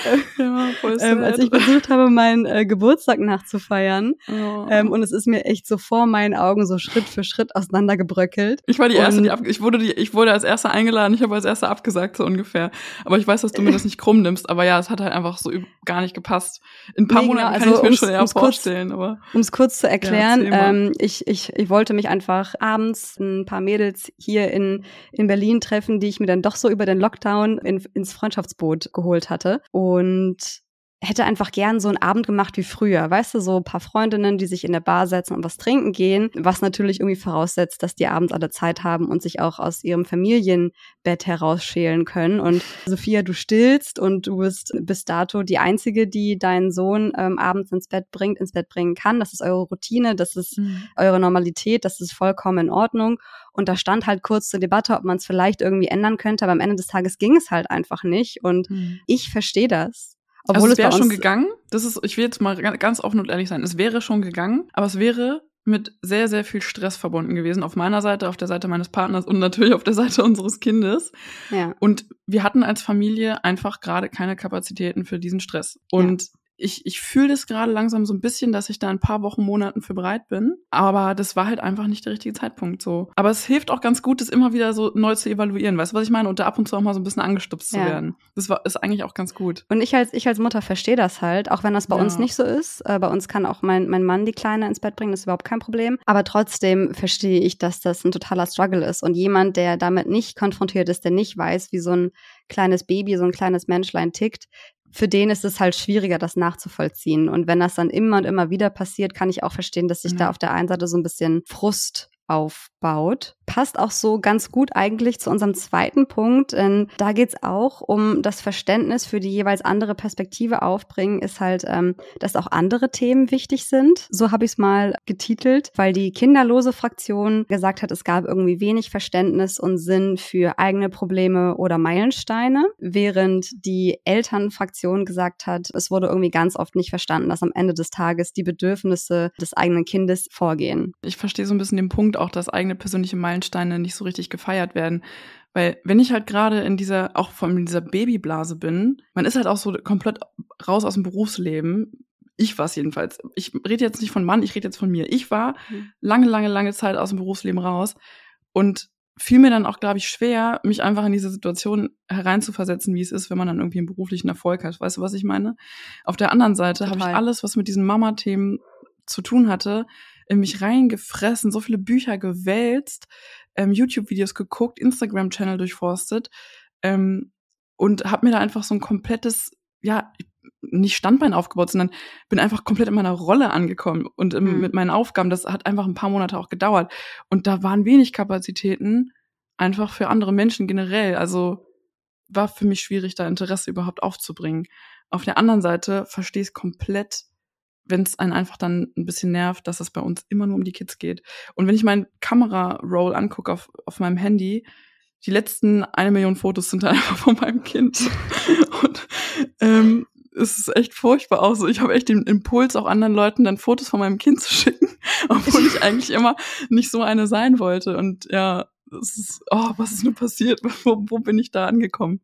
ja, ähm, als ich versucht habe, meinen äh, Geburtstag nachzufeiern. Oh. Ähm, und es ist mir echt so vor meinen Augen so Schritt für Schritt auseinandergebröckelt. Ich war die Erste, die ab, ich wurde die, ich wurde als Erste eingeladen, ich habe als Erste abgesagt, so ungefähr. Aber ich weiß, dass du mir das nicht krumm nimmst, aber ja, es hat halt einfach so gar nicht gepasst. In ein paar nee, genau, Monaten kann also ich mir schon eher vorstellen erzählen, aber. Um es kurz zu erklären, ja, ähm, ich, ich, ich wollte mich einfach abends ein paar Mädels hier in, in Berlin treffen, die ich mir dann doch so über den Lockdown in, ins Freundschaftsboot geholt hatte. Und hätte einfach gern so einen Abend gemacht wie früher. Weißt du, so ein paar Freundinnen, die sich in der Bar setzen und was trinken gehen, was natürlich irgendwie voraussetzt, dass die abends alle Zeit haben und sich auch aus ihrem Familienbett herausschälen können. Und Sophia, du stillst und du bist bis dato die Einzige, die deinen Sohn ähm, abends ins Bett bringt, ins Bett bringen kann. Das ist eure Routine, das ist mhm. eure Normalität, das ist vollkommen in Ordnung. Und da stand halt kurz zur Debatte, ob man es vielleicht irgendwie ändern könnte, aber am Ende des Tages ging es halt einfach nicht. Und mhm. ich verstehe das. Obwohl also es, wäre schon gegangen. Das ist, ich will jetzt mal ganz offen und ehrlich sein. Es wäre schon gegangen, aber es wäre mit sehr, sehr viel Stress verbunden gewesen. Auf meiner Seite, auf der Seite meines Partners und natürlich auf der Seite unseres Kindes. Ja. Und wir hatten als Familie einfach gerade keine Kapazitäten für diesen Stress. Und ja ich, ich fühle das gerade langsam so ein bisschen, dass ich da ein paar Wochen, Monaten für bereit bin. Aber das war halt einfach nicht der richtige Zeitpunkt so. Aber es hilft auch ganz gut, das immer wieder so neu zu evaluieren. Weißt du, was ich meine? Und da ab und zu auch mal so ein bisschen angestupst ja. zu werden. Das war, ist eigentlich auch ganz gut. Und ich als, ich als Mutter verstehe das halt, auch wenn das bei ja. uns nicht so ist. Äh, bei uns kann auch mein, mein Mann die Kleine ins Bett bringen, das ist überhaupt kein Problem. Aber trotzdem verstehe ich, dass das ein totaler Struggle ist. Und jemand, der damit nicht konfrontiert ist, der nicht weiß, wie so ein kleines Baby, so ein kleines Menschlein tickt, für den ist es halt schwieriger, das nachzuvollziehen. Und wenn das dann immer und immer wieder passiert, kann ich auch verstehen, dass sich ja. da auf der einen Seite so ein bisschen Frust aufbaut. Passt auch so ganz gut eigentlich zu unserem zweiten Punkt, denn da geht's auch um das Verständnis für die jeweils andere Perspektive aufbringen, ist halt, ähm, dass auch andere Themen wichtig sind. So habe ich es mal getitelt, weil die kinderlose Fraktion gesagt hat, es gab irgendwie wenig Verständnis und Sinn für eigene Probleme oder Meilensteine, während die Elternfraktion gesagt hat, es wurde irgendwie ganz oft nicht verstanden, dass am Ende des Tages die Bedürfnisse des eigenen Kindes vorgehen. Ich verstehe so ein bisschen den Punkt auch, dass eigene persönliche Meilensteine nicht so richtig gefeiert werden. Weil wenn ich halt gerade in dieser, auch in dieser Babyblase bin, man ist halt auch so komplett raus aus dem Berufsleben. Ich war es jedenfalls. Ich rede jetzt nicht von Mann, ich rede jetzt von mir. Ich war mhm. lange, lange, lange Zeit aus dem Berufsleben raus und fiel mir dann auch, glaube ich, schwer, mich einfach in diese Situation hereinzuversetzen, wie es ist, wenn man dann irgendwie einen beruflichen Erfolg hat. Weißt du, was ich meine? Auf der anderen Seite habe ich alles, was mit diesen Mama-Themen zu tun hatte, in mich reingefressen, so viele Bücher gewälzt, ähm, YouTube-Videos geguckt, Instagram-Channel durchforstet ähm, und habe mir da einfach so ein komplettes, ja, nicht Standbein aufgebaut, sondern bin einfach komplett in meiner Rolle angekommen und mhm. mit meinen Aufgaben. Das hat einfach ein paar Monate auch gedauert. Und da waren wenig Kapazitäten einfach für andere Menschen generell. Also war für mich schwierig, da Interesse überhaupt aufzubringen. Auf der anderen Seite verstehe ich komplett, wenn es einen einfach dann ein bisschen nervt, dass es bei uns immer nur um die Kids geht. Und wenn ich meinen Kamera-Roll angucke auf, auf meinem Handy, die letzten eine Million Fotos sind dann einfach von meinem Kind. Und ähm, es ist echt furchtbar auch so. Ich habe echt den Impuls, auch anderen Leuten dann Fotos von meinem Kind zu schicken, obwohl ich eigentlich immer nicht so eine sein wollte. Und ja, es ist, oh, was ist nur passiert? Wo, wo bin ich da angekommen?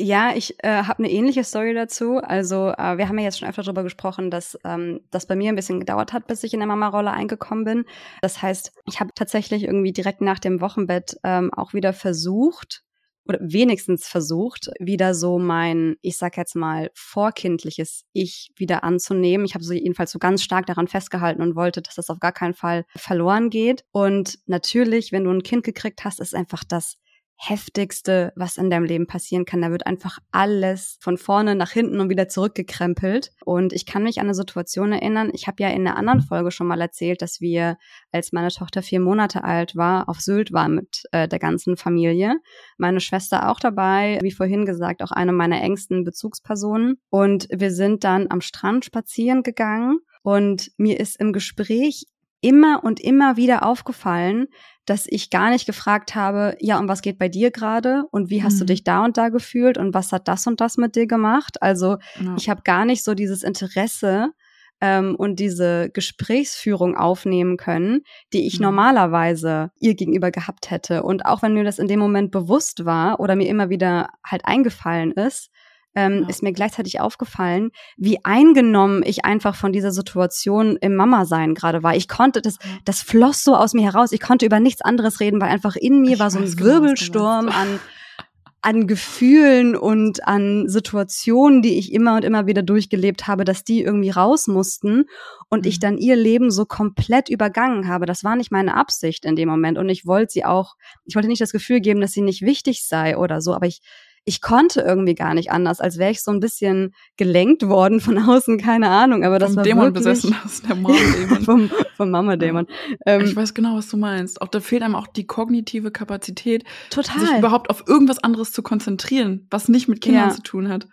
Ja, ich äh, habe eine ähnliche Story dazu. Also äh, wir haben ja jetzt schon öfter darüber gesprochen, dass ähm, das bei mir ein bisschen gedauert hat, bis ich in der Mama-Rolle eingekommen bin. Das heißt, ich habe tatsächlich irgendwie direkt nach dem Wochenbett ähm, auch wieder versucht oder wenigstens versucht, wieder so mein, ich sag jetzt mal, vorkindliches Ich wieder anzunehmen. Ich habe so jedenfalls so ganz stark daran festgehalten und wollte, dass das auf gar keinen Fall verloren geht. Und natürlich, wenn du ein Kind gekriegt hast, ist einfach das heftigste, was in deinem Leben passieren kann. Da wird einfach alles von vorne nach hinten und wieder zurückgekrempelt. Und ich kann mich an eine Situation erinnern, ich habe ja in einer anderen Folge schon mal erzählt, dass wir, als meine Tochter vier Monate alt war, auf Sylt waren mit äh, der ganzen Familie. Meine Schwester auch dabei, wie vorhin gesagt, auch eine meiner engsten Bezugspersonen. Und wir sind dann am Strand spazieren gegangen. Und mir ist im Gespräch immer und immer wieder aufgefallen, dass ich gar nicht gefragt habe, ja, und was geht bei dir gerade und wie hast mhm. du dich da und da gefühlt und was hat das und das mit dir gemacht? Also ja. ich habe gar nicht so dieses Interesse ähm, und diese Gesprächsführung aufnehmen können, die ich mhm. normalerweise ihr gegenüber gehabt hätte. Und auch wenn mir das in dem Moment bewusst war oder mir immer wieder halt eingefallen ist, ähm, ja. ist mir gleichzeitig aufgefallen, wie eingenommen ich einfach von dieser Situation im Mama-Sein gerade war. Ich konnte, das, das floss so aus mir heraus. Ich konnte über nichts anderes reden, weil einfach in mir ich war so ein genau, Wirbelsturm an an Gefühlen und an Situationen, die ich immer und immer wieder durchgelebt habe, dass die irgendwie raus mussten und mhm. ich dann ihr Leben so komplett übergangen habe. Das war nicht meine Absicht in dem Moment und ich wollte sie auch, ich wollte nicht das Gefühl geben, dass sie nicht wichtig sei oder so, aber ich ich konnte irgendwie gar nicht anders, als wäre ich so ein bisschen gelenkt worden von außen, keine Ahnung. Aber das vom war Dämon wirklich, besessen aus der Mama-Dämon. vom, vom Mama-Dämon. Ähm, ich weiß genau, was du meinst. Auch da fehlt einem auch die kognitive Kapazität, total. sich überhaupt auf irgendwas anderes zu konzentrieren, was nicht mit Kindern ja. zu tun hat.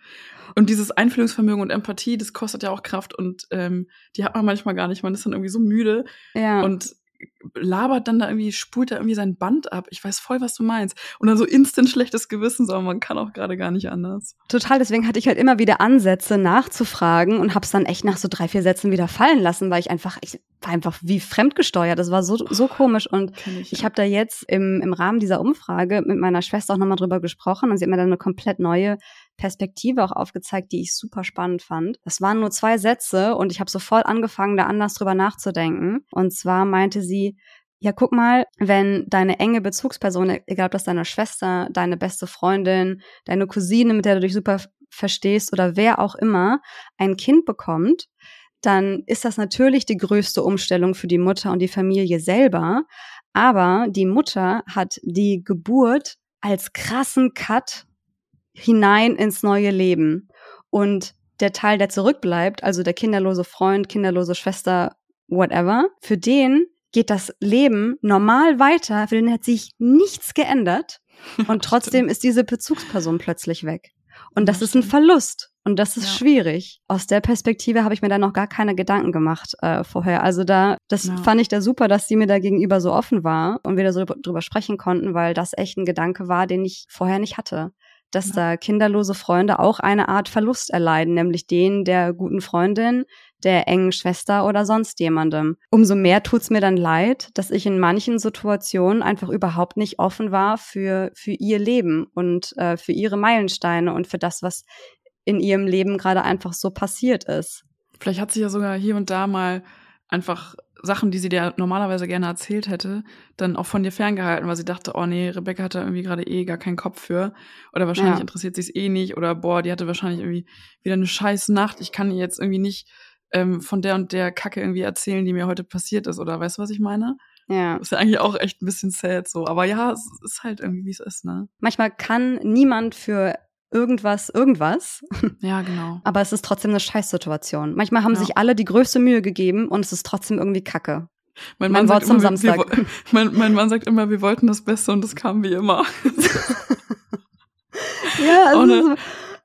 Und dieses Einfühlungsvermögen und Empathie, das kostet ja auch Kraft und ähm, die hat man manchmal gar nicht. Man ist dann irgendwie so müde. Ja. Und labert dann da irgendwie, spult da irgendwie sein Band ab. Ich weiß voll, was du meinst. Und dann so instant schlechtes Gewissen, aber man kann auch gerade gar nicht anders. Total, deswegen hatte ich halt immer wieder Ansätze nachzufragen und hab's dann echt nach so drei, vier Sätzen wieder fallen lassen, weil ich einfach, ich war einfach wie fremdgesteuert. Das war so, so komisch. Und ich, ich habe da jetzt im, im Rahmen dieser Umfrage mit meiner Schwester auch nochmal drüber gesprochen und sie hat mir dann eine komplett neue Perspektive auch aufgezeigt, die ich super spannend fand. Das waren nur zwei Sätze und ich habe sofort angefangen, da anders drüber nachzudenken. Und zwar meinte sie, ja, guck mal, wenn deine enge Bezugsperson, egal ob das deine Schwester, deine beste Freundin, deine Cousine, mit der du dich super verstehst oder wer auch immer, ein Kind bekommt, dann ist das natürlich die größte Umstellung für die Mutter und die Familie selber. Aber die Mutter hat die Geburt als krassen Cut hinein ins neue Leben. Und der Teil, der zurückbleibt, also der kinderlose Freund, kinderlose Schwester, whatever, für den geht das Leben normal weiter, für den hat sich nichts geändert. Und trotzdem ist diese Bezugsperson plötzlich weg. Und das ist ein Verlust. Und das ist ja. schwierig. Aus der Perspektive habe ich mir da noch gar keine Gedanken gemacht äh, vorher. Also da, das ja. fand ich da super, dass sie mir da gegenüber so offen war und wir da so drüber sprechen konnten, weil das echt ein Gedanke war, den ich vorher nicht hatte dass da kinderlose Freunde auch eine Art Verlust erleiden, nämlich den der guten Freundin, der engen Schwester oder sonst jemandem. Umso mehr tut's mir dann leid, dass ich in manchen Situationen einfach überhaupt nicht offen war für, für ihr Leben und äh, für ihre Meilensteine und für das, was in ihrem Leben gerade einfach so passiert ist. Vielleicht hat sie ja sogar hier und da mal einfach Sachen, die sie dir normalerweise gerne erzählt hätte, dann auch von dir ferngehalten, weil sie dachte, oh nee, Rebecca hat da irgendwie gerade eh gar keinen Kopf für. Oder wahrscheinlich ja. interessiert sie es eh nicht. Oder boah, die hatte wahrscheinlich irgendwie wieder eine scheiß Nacht. Ich kann ihr jetzt irgendwie nicht ähm, von der und der Kacke irgendwie erzählen, die mir heute passiert ist. Oder weißt du, was ich meine? Ja. Ist ja eigentlich auch echt ein bisschen sad so. Aber ja, es ist halt irgendwie, wie es ist, ne? Manchmal kann niemand für irgendwas, irgendwas. Ja, genau. Aber es ist trotzdem eine Scheißsituation. Manchmal haben ja. sich alle die größte Mühe gegeben und es ist trotzdem irgendwie Kacke. Mein Mann, mein Wort zum immer, Samstag. Wir, mein, mein Mann sagt immer, wir wollten das Beste und es kam wie immer. ja, also,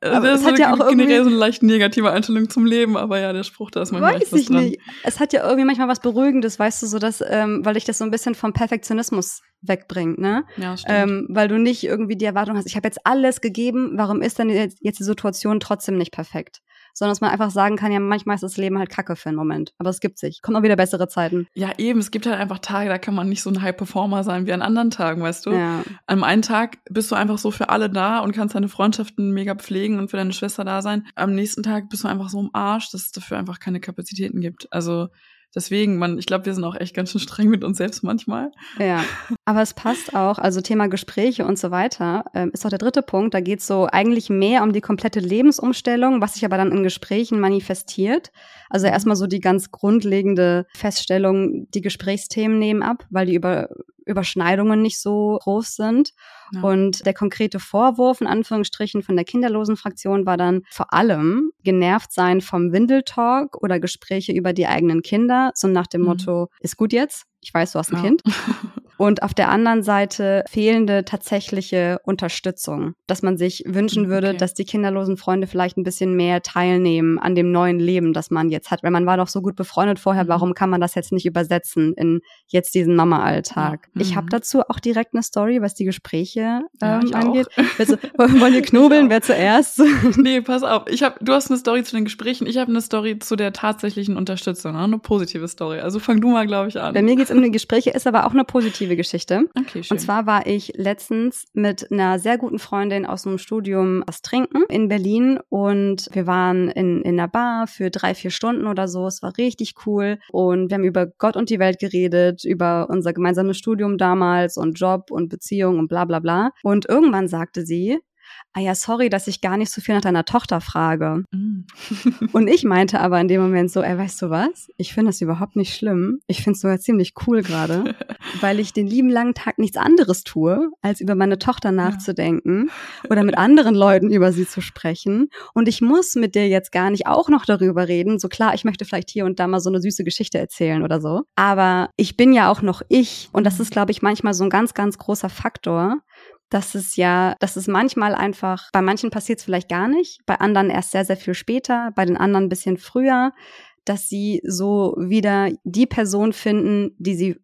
aber das es hat ja auch generell so eine leicht negative Einstellung zum Leben, aber ja, der Spruch, da ist manchmal Weiß ich dran. nicht. Es hat ja irgendwie manchmal was Beruhigendes, weißt du, so dass, ähm, weil ich das so ein bisschen vom Perfektionismus wegbringt, ne? Ja, stimmt. Ähm, weil du nicht irgendwie die Erwartung hast, ich habe jetzt alles gegeben, warum ist denn jetzt, jetzt die Situation trotzdem nicht perfekt? sondern dass man einfach sagen kann, ja, manchmal ist das Leben halt kacke für einen Moment. Aber es gibt sich. Kommen auch wieder bessere Zeiten. Ja, eben. Es gibt halt einfach Tage, da kann man nicht so ein High-Performer sein wie an anderen Tagen, weißt du? Ja. Am einen Tag bist du einfach so für alle da und kannst deine Freundschaften mega pflegen und für deine Schwester da sein. Am nächsten Tag bist du einfach so im Arsch, dass es dafür einfach keine Kapazitäten gibt. Also Deswegen, man, ich glaube, wir sind auch echt ganz schön streng mit uns selbst manchmal. Ja, aber es passt auch, also Thema Gespräche und so weiter, ähm, ist auch der dritte Punkt. Da geht es so eigentlich mehr um die komplette Lebensumstellung, was sich aber dann in Gesprächen manifestiert. Also mhm. erstmal so die ganz grundlegende Feststellung, die Gesprächsthemen nehmen ab, weil die über Überschneidungen nicht so groß sind. Ja. Und der konkrete Vorwurf in Anführungsstrichen von der kinderlosen Fraktion war dann vor allem genervt sein vom Windeltalk oder Gespräche über die eigenen Kinder, so nach dem mhm. Motto, ist gut jetzt, ich weiß, du hast ein ja. Kind. Und auf der anderen Seite fehlende tatsächliche Unterstützung, dass man sich wünschen würde, okay. dass die kinderlosen Freunde vielleicht ein bisschen mehr teilnehmen an dem neuen Leben, das man jetzt hat. Weil man war doch so gut befreundet vorher, mhm. warum kann man das jetzt nicht übersetzen in jetzt diesen Mama-Alltag? Mhm. Ich habe dazu auch direkt eine Story, was die Gespräche ähm, ja, angeht. Also, wollen wir knobeln? Wer zuerst? nee, pass auf. Ich hab, du hast eine Story zu den Gesprächen, ich habe eine Story zu der tatsächlichen Unterstützung, ne? eine positive Story. Also fang du mal, glaube ich, an. Bei mir geht's um die Gespräche, ist aber auch eine positive Geschichte. Okay, schön. Und zwar war ich letztens mit einer sehr guten Freundin aus dem Studium was trinken in Berlin und wir waren in, in einer Bar für drei, vier Stunden oder so. Es war richtig cool und wir haben über Gott und die Welt geredet, über unser gemeinsames Studium damals und Job und Beziehung und bla bla bla. Und irgendwann sagte sie, ah ja, sorry, dass ich gar nicht so viel nach deiner Tochter frage. Mm. und ich meinte aber in dem Moment so, ey, weißt du was? Ich finde das überhaupt nicht schlimm. Ich finde es sogar ziemlich cool gerade, weil ich den lieben langen Tag nichts anderes tue, als über meine Tochter nachzudenken ja. oder mit anderen Leuten über sie zu sprechen. Und ich muss mit dir jetzt gar nicht auch noch darüber reden. So klar, ich möchte vielleicht hier und da mal so eine süße Geschichte erzählen oder so. Aber ich bin ja auch noch ich. Und das ist, glaube ich, manchmal so ein ganz, ganz großer Faktor, dass es ja, dass es manchmal einfach, bei manchen passiert es vielleicht gar nicht, bei anderen erst sehr, sehr viel später, bei den anderen ein bisschen früher, dass sie so wieder die Person finden, die sie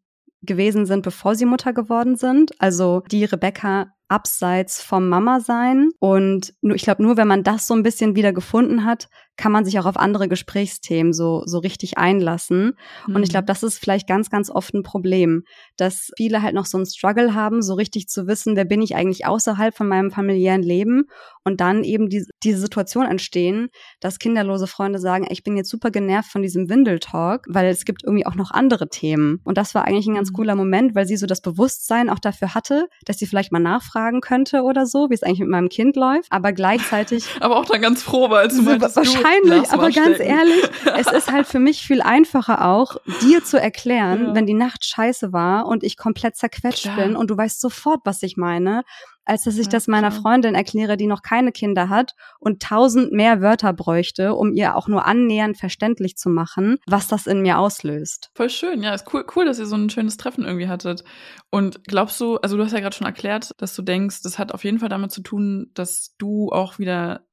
gewesen sind, bevor sie Mutter geworden sind. Also die Rebecca abseits vom Mama sein. Und ich glaube, nur wenn man das so ein bisschen wieder gefunden hat, kann man sich auch auf andere Gesprächsthemen so, so richtig einlassen. Mhm. Und ich mhm. glaube, das ist vielleicht ganz, ganz oft ein Problem, dass viele halt noch so einen Struggle haben, so richtig zu wissen, wer bin ich eigentlich außerhalb von meinem familiären Leben und dann eben die, diese Situation entstehen, dass kinderlose Freunde sagen, ich bin jetzt super genervt von diesem Windeltalk, weil es gibt irgendwie auch noch andere Themen. Und das war eigentlich ein ganz mhm. cooler Moment, weil sie so das Bewusstsein auch dafür hatte, dass sie vielleicht mal nachfragen könnte oder so, wie es eigentlich mit meinem Kind läuft, aber gleichzeitig. aber auch dann ganz froh war, als du meintest, wahrscheinlich, aber ganz ehrlich, es ist halt für mich viel einfacher auch, dir zu erklären, ja. wenn die Nacht scheiße war und ich komplett zerquetscht Klar. bin und du weißt sofort, was ich meine, als dass ich ja, das meiner klar. Freundin erkläre, die noch keine Kinder hat und tausend mehr Wörter bräuchte, um ihr auch nur annähernd verständlich zu machen, was das in mir auslöst. Voll schön, ja, ist cool, cool, dass ihr so ein schönes Treffen irgendwie hattet. Und glaubst du, also du hast ja gerade schon erklärt, dass du denkst, das hat auf jeden Fall damit zu tun, dass du auch wieder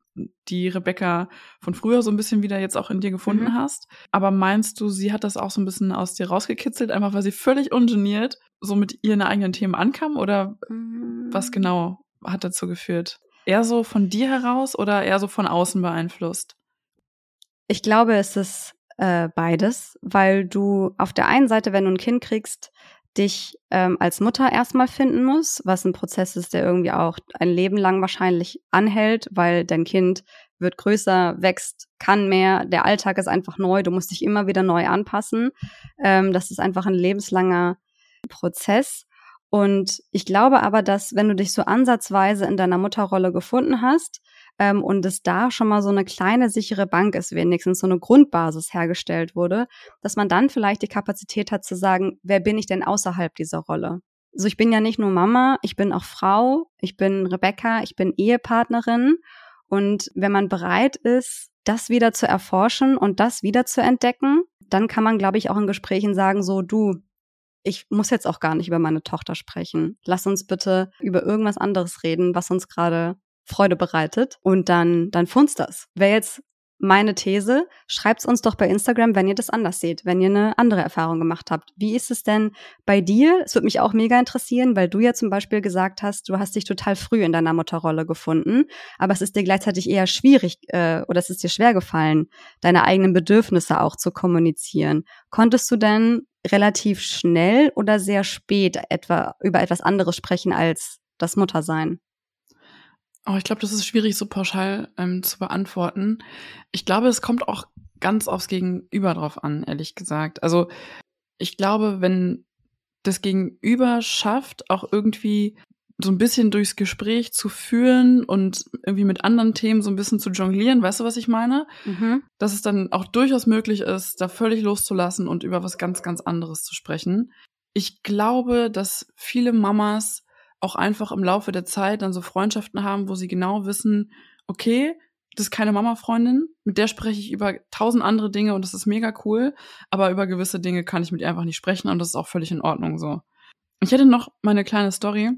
die Rebecca von früher so ein bisschen wieder jetzt auch in dir gefunden mhm. hast. Aber meinst du, sie hat das auch so ein bisschen aus dir rausgekitzelt, einfach weil sie völlig ungeniert so mit ihren eigenen Themen ankam? Oder mhm. was genau hat dazu geführt? Eher so von dir heraus oder eher so von außen beeinflusst? Ich glaube, es ist äh, beides, weil du auf der einen Seite, wenn du ein Kind kriegst, dich ähm, als Mutter erstmal finden muss, was ein Prozess ist, der irgendwie auch ein Leben lang wahrscheinlich anhält, weil dein Kind wird größer, wächst, kann mehr, der Alltag ist einfach neu, du musst dich immer wieder neu anpassen. Ähm, das ist einfach ein lebenslanger Prozess. Und ich glaube aber, dass wenn du dich so ansatzweise in deiner Mutterrolle gefunden hast, ähm, und es da schon mal so eine kleine sichere Bank ist, wenigstens so eine Grundbasis hergestellt wurde, dass man dann vielleicht die Kapazität hat zu sagen, wer bin ich denn außerhalb dieser Rolle? Also ich bin ja nicht nur Mama, ich bin auch Frau, ich bin Rebecca, ich bin Ehepartnerin und wenn man bereit ist, das wieder zu erforschen und das wieder zu entdecken, dann kann man, glaube ich, auch in Gesprächen sagen, so du, ich muss jetzt auch gar nicht über meine Tochter sprechen. Lass uns bitte über irgendwas anderes reden, was uns gerade Freude bereitet und dann, dann funzt das. Wäre jetzt meine These, schreibt's uns doch bei Instagram, wenn ihr das anders seht, wenn ihr eine andere Erfahrung gemacht habt. Wie ist es denn bei dir? Es würde mich auch mega interessieren, weil du ja zum Beispiel gesagt hast, du hast dich total früh in deiner Mutterrolle gefunden, aber es ist dir gleichzeitig eher schwierig äh, oder es ist dir schwer gefallen, deine eigenen Bedürfnisse auch zu kommunizieren. Konntest du denn relativ schnell oder sehr spät etwa über etwas anderes sprechen als das Muttersein? Oh, ich glaube, das ist schwierig so pauschal ähm, zu beantworten. Ich glaube, es kommt auch ganz aufs Gegenüber drauf an, ehrlich gesagt. Also ich glaube, wenn das Gegenüber schafft, auch irgendwie so ein bisschen durchs Gespräch zu führen und irgendwie mit anderen Themen so ein bisschen zu jonglieren, weißt du, was ich meine? Mhm. Dass es dann auch durchaus möglich ist, da völlig loszulassen und über was ganz, ganz anderes zu sprechen. Ich glaube, dass viele Mamas auch einfach im Laufe der Zeit dann so Freundschaften haben, wo sie genau wissen, okay, das ist keine Mama-Freundin, mit der spreche ich über tausend andere Dinge und das ist mega cool, aber über gewisse Dinge kann ich mit ihr einfach nicht sprechen und das ist auch völlig in Ordnung so. Ich hätte noch meine kleine Story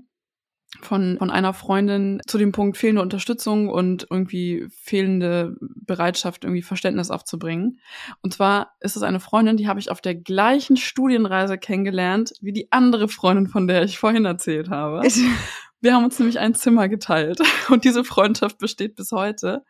von, von einer Freundin zu dem Punkt fehlende Unterstützung und irgendwie fehlende Bereitschaft, irgendwie Verständnis aufzubringen. Und zwar ist es eine Freundin, die habe ich auf der gleichen Studienreise kennengelernt wie die andere Freundin, von der ich vorhin erzählt habe. Wir haben uns nämlich ein Zimmer geteilt und diese Freundschaft besteht bis heute.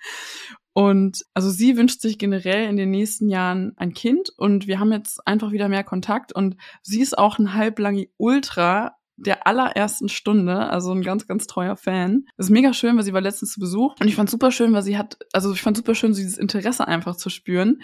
Und also sie wünscht sich generell in den nächsten Jahren ein Kind und wir haben jetzt einfach wieder mehr Kontakt und sie ist auch ein halblangi Ultra der allerersten Stunde, also ein ganz, ganz treuer Fan. Das ist mega schön, weil sie war letztens zu Besuch und ich fand super schön, weil sie hat, also ich fand super schön, dieses Interesse einfach zu spüren.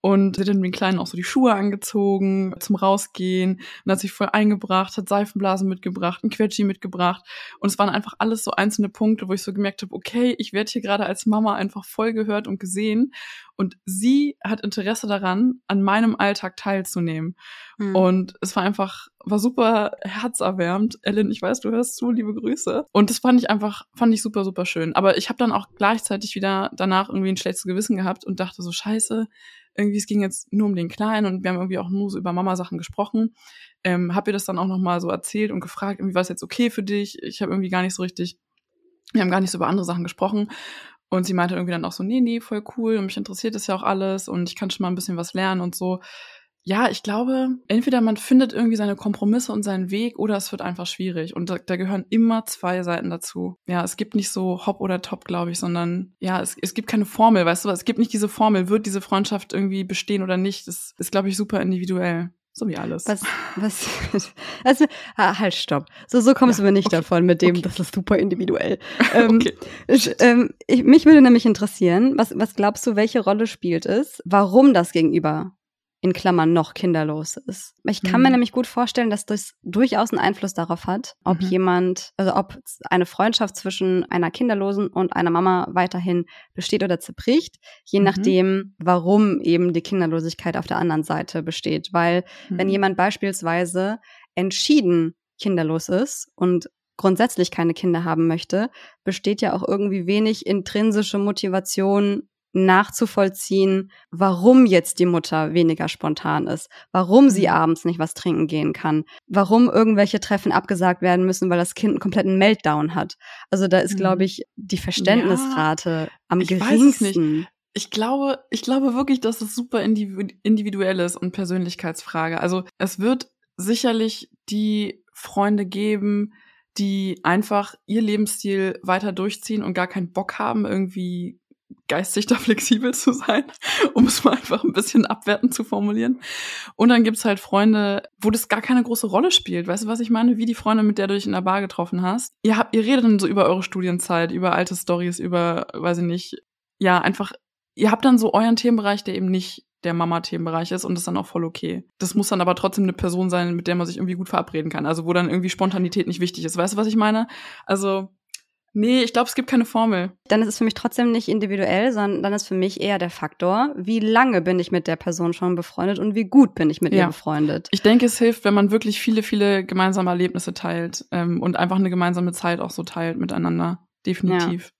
Und sie hat dann den Kleinen auch so die Schuhe angezogen zum Rausgehen und hat sich voll eingebracht, hat Seifenblasen mitgebracht, ein Quetschi mitgebracht. Und es waren einfach alles so einzelne Punkte, wo ich so gemerkt habe, okay, ich werde hier gerade als Mama einfach voll gehört und gesehen und sie hat Interesse daran, an meinem Alltag teilzunehmen. Mhm. Und es war einfach, war super herzerwärmend. Ellen, ich weiß, du hörst zu, liebe Grüße. Und das fand ich einfach, fand ich super, super schön. Aber ich habe dann auch gleichzeitig wieder danach irgendwie ein schlechtes Gewissen gehabt und dachte so, scheiße, irgendwie es ging jetzt nur um den Kleinen und wir haben irgendwie auch nur so über Mama-Sachen gesprochen. Ähm, hab ihr das dann auch nochmal so erzählt und gefragt, irgendwie war es jetzt okay für dich? Ich habe irgendwie gar nicht so richtig, wir haben gar nicht so über andere Sachen gesprochen. Und sie meinte irgendwie dann auch so, nee, nee, voll cool und mich interessiert das ja auch alles und ich kann schon mal ein bisschen was lernen und so. Ja, ich glaube, entweder man findet irgendwie seine Kompromisse und seinen Weg oder es wird einfach schwierig. Und da, da gehören immer zwei Seiten dazu. Ja, es gibt nicht so Hop oder Top, glaube ich, sondern ja, es, es gibt keine Formel, weißt du, es gibt nicht diese Formel, wird diese Freundschaft irgendwie bestehen oder nicht. Das ist, glaube ich, super individuell. So wie alles. Was, was, also, ah, halt, stopp. So, so kommst ja, du mir nicht okay, davon mit dem, okay. das ist super individuell. Ähm, okay. ich, ähm, ich, mich würde nämlich interessieren, was, was glaubst du, welche Rolle spielt es, warum das Gegenüber in Klammern noch kinderlos ist. Ich kann mhm. mir nämlich gut vorstellen, dass das durchaus einen Einfluss darauf hat, ob mhm. jemand, also ob eine Freundschaft zwischen einer Kinderlosen und einer Mama weiterhin besteht oder zerbricht, je mhm. nachdem, warum eben die Kinderlosigkeit auf der anderen Seite besteht. Weil wenn mhm. jemand beispielsweise entschieden kinderlos ist und grundsätzlich keine Kinder haben möchte, besteht ja auch irgendwie wenig intrinsische Motivation, nachzuvollziehen, warum jetzt die Mutter weniger spontan ist, warum sie mhm. abends nicht was trinken gehen kann, warum irgendwelche Treffen abgesagt werden müssen, weil das Kind einen kompletten Meltdown hat. Also da ist, glaube mhm. ich, die Verständnisrate ja, am ich geringsten. Ich glaube, ich glaube wirklich, dass es super individuell ist und Persönlichkeitsfrage. Also es wird sicherlich die Freunde geben, die einfach ihr Lebensstil weiter durchziehen und gar keinen Bock haben, irgendwie geistig da flexibel zu sein, um es mal einfach ein bisschen abwertend zu formulieren. Und dann gibt's halt Freunde, wo das gar keine große Rolle spielt. Weißt du, was ich meine? Wie die Freunde, mit der du dich in der Bar getroffen hast. Ihr habt, ihr redet dann so über eure Studienzeit, über alte Stories, über, weiß ich nicht, ja, einfach, ihr habt dann so euren Themenbereich, der eben nicht der Mama-Themenbereich ist und das ist dann auch voll okay. Das muss dann aber trotzdem eine Person sein, mit der man sich irgendwie gut verabreden kann. Also wo dann irgendwie Spontanität nicht wichtig ist. Weißt du, was ich meine? Also Nee, ich glaube, es gibt keine Formel. Dann ist es für mich trotzdem nicht individuell, sondern dann ist für mich eher der Faktor, wie lange bin ich mit der Person schon befreundet und wie gut bin ich mit ja. ihr befreundet. Ich denke, es hilft, wenn man wirklich viele, viele gemeinsame Erlebnisse teilt ähm, und einfach eine gemeinsame Zeit auch so teilt miteinander. Definitiv.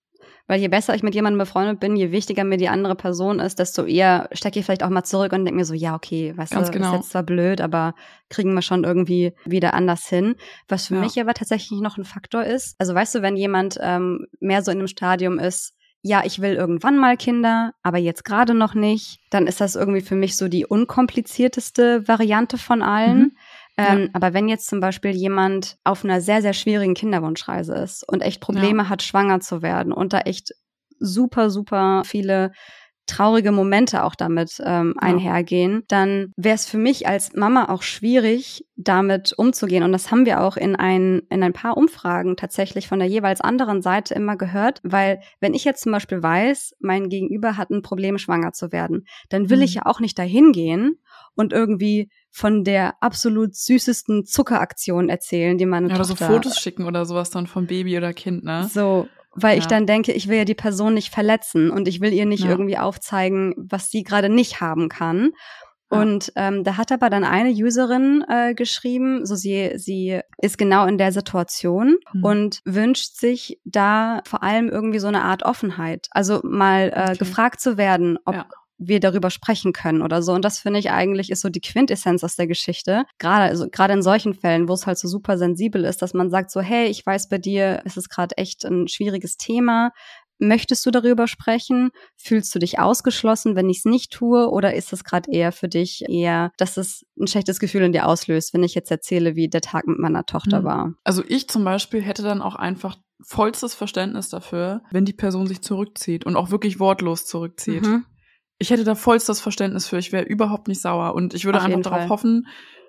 Weil je besser ich mit jemandem befreundet bin, je wichtiger mir die andere Person ist, desto eher stecke ich vielleicht auch mal zurück und denke mir so, ja, okay, weißt Ganz du, genau. ist jetzt zwar blöd, aber kriegen wir schon irgendwie wieder anders hin. Was für ja. mich aber tatsächlich noch ein Faktor ist, also weißt du, wenn jemand ähm, mehr so in einem Stadium ist, ja, ich will irgendwann mal Kinder, aber jetzt gerade noch nicht, dann ist das irgendwie für mich so die unkomplizierteste Variante von allen. Mhm. Ähm, ja. Aber wenn jetzt zum Beispiel jemand auf einer sehr, sehr schwierigen Kinderwunschreise ist und echt Probleme ja. hat, schwanger zu werden und da echt super, super viele traurige Momente auch damit ähm, einhergehen, dann wäre es für mich als Mama auch schwierig, damit umzugehen. Und das haben wir auch in ein, in ein paar Umfragen tatsächlich von der jeweils anderen Seite immer gehört, weil wenn ich jetzt zum Beispiel weiß, mein Gegenüber hat ein Problem, schwanger zu werden, dann will mhm. ich ja auch nicht dahin gehen und irgendwie von der absolut süßesten Zuckeraktion erzählen, die meine ja. Oder so Fotos schicken oder sowas dann von Baby oder Kind, ne? So, weil ja. ich dann denke, ich will ja die Person nicht verletzen und ich will ihr nicht ja. irgendwie aufzeigen, was sie gerade nicht haben kann. Und ähm, da hat aber dann eine Userin äh, geschrieben, so sie, sie ist genau in der Situation mhm. und wünscht sich da vor allem irgendwie so eine Art Offenheit. Also mal äh, okay. gefragt zu werden, ob, wir darüber sprechen können oder so. Und das finde ich eigentlich ist so die Quintessenz aus der Geschichte. Gerade, also gerade in solchen Fällen, wo es halt so super sensibel ist, dass man sagt so, hey, ich weiß bei dir, es ist gerade echt ein schwieriges Thema. Möchtest du darüber sprechen? Fühlst du dich ausgeschlossen, wenn ich es nicht tue? Oder ist es gerade eher für dich eher, dass es ein schlechtes Gefühl in dir auslöst, wenn ich jetzt erzähle, wie der Tag mit meiner Tochter hm. war? Also ich zum Beispiel hätte dann auch einfach vollstes Verständnis dafür, wenn die Person sich zurückzieht und auch wirklich wortlos zurückzieht. Mhm. Ich hätte da vollstes Verständnis für. Ich wäre überhaupt nicht sauer und ich würde Auf einfach darauf Fall. hoffen,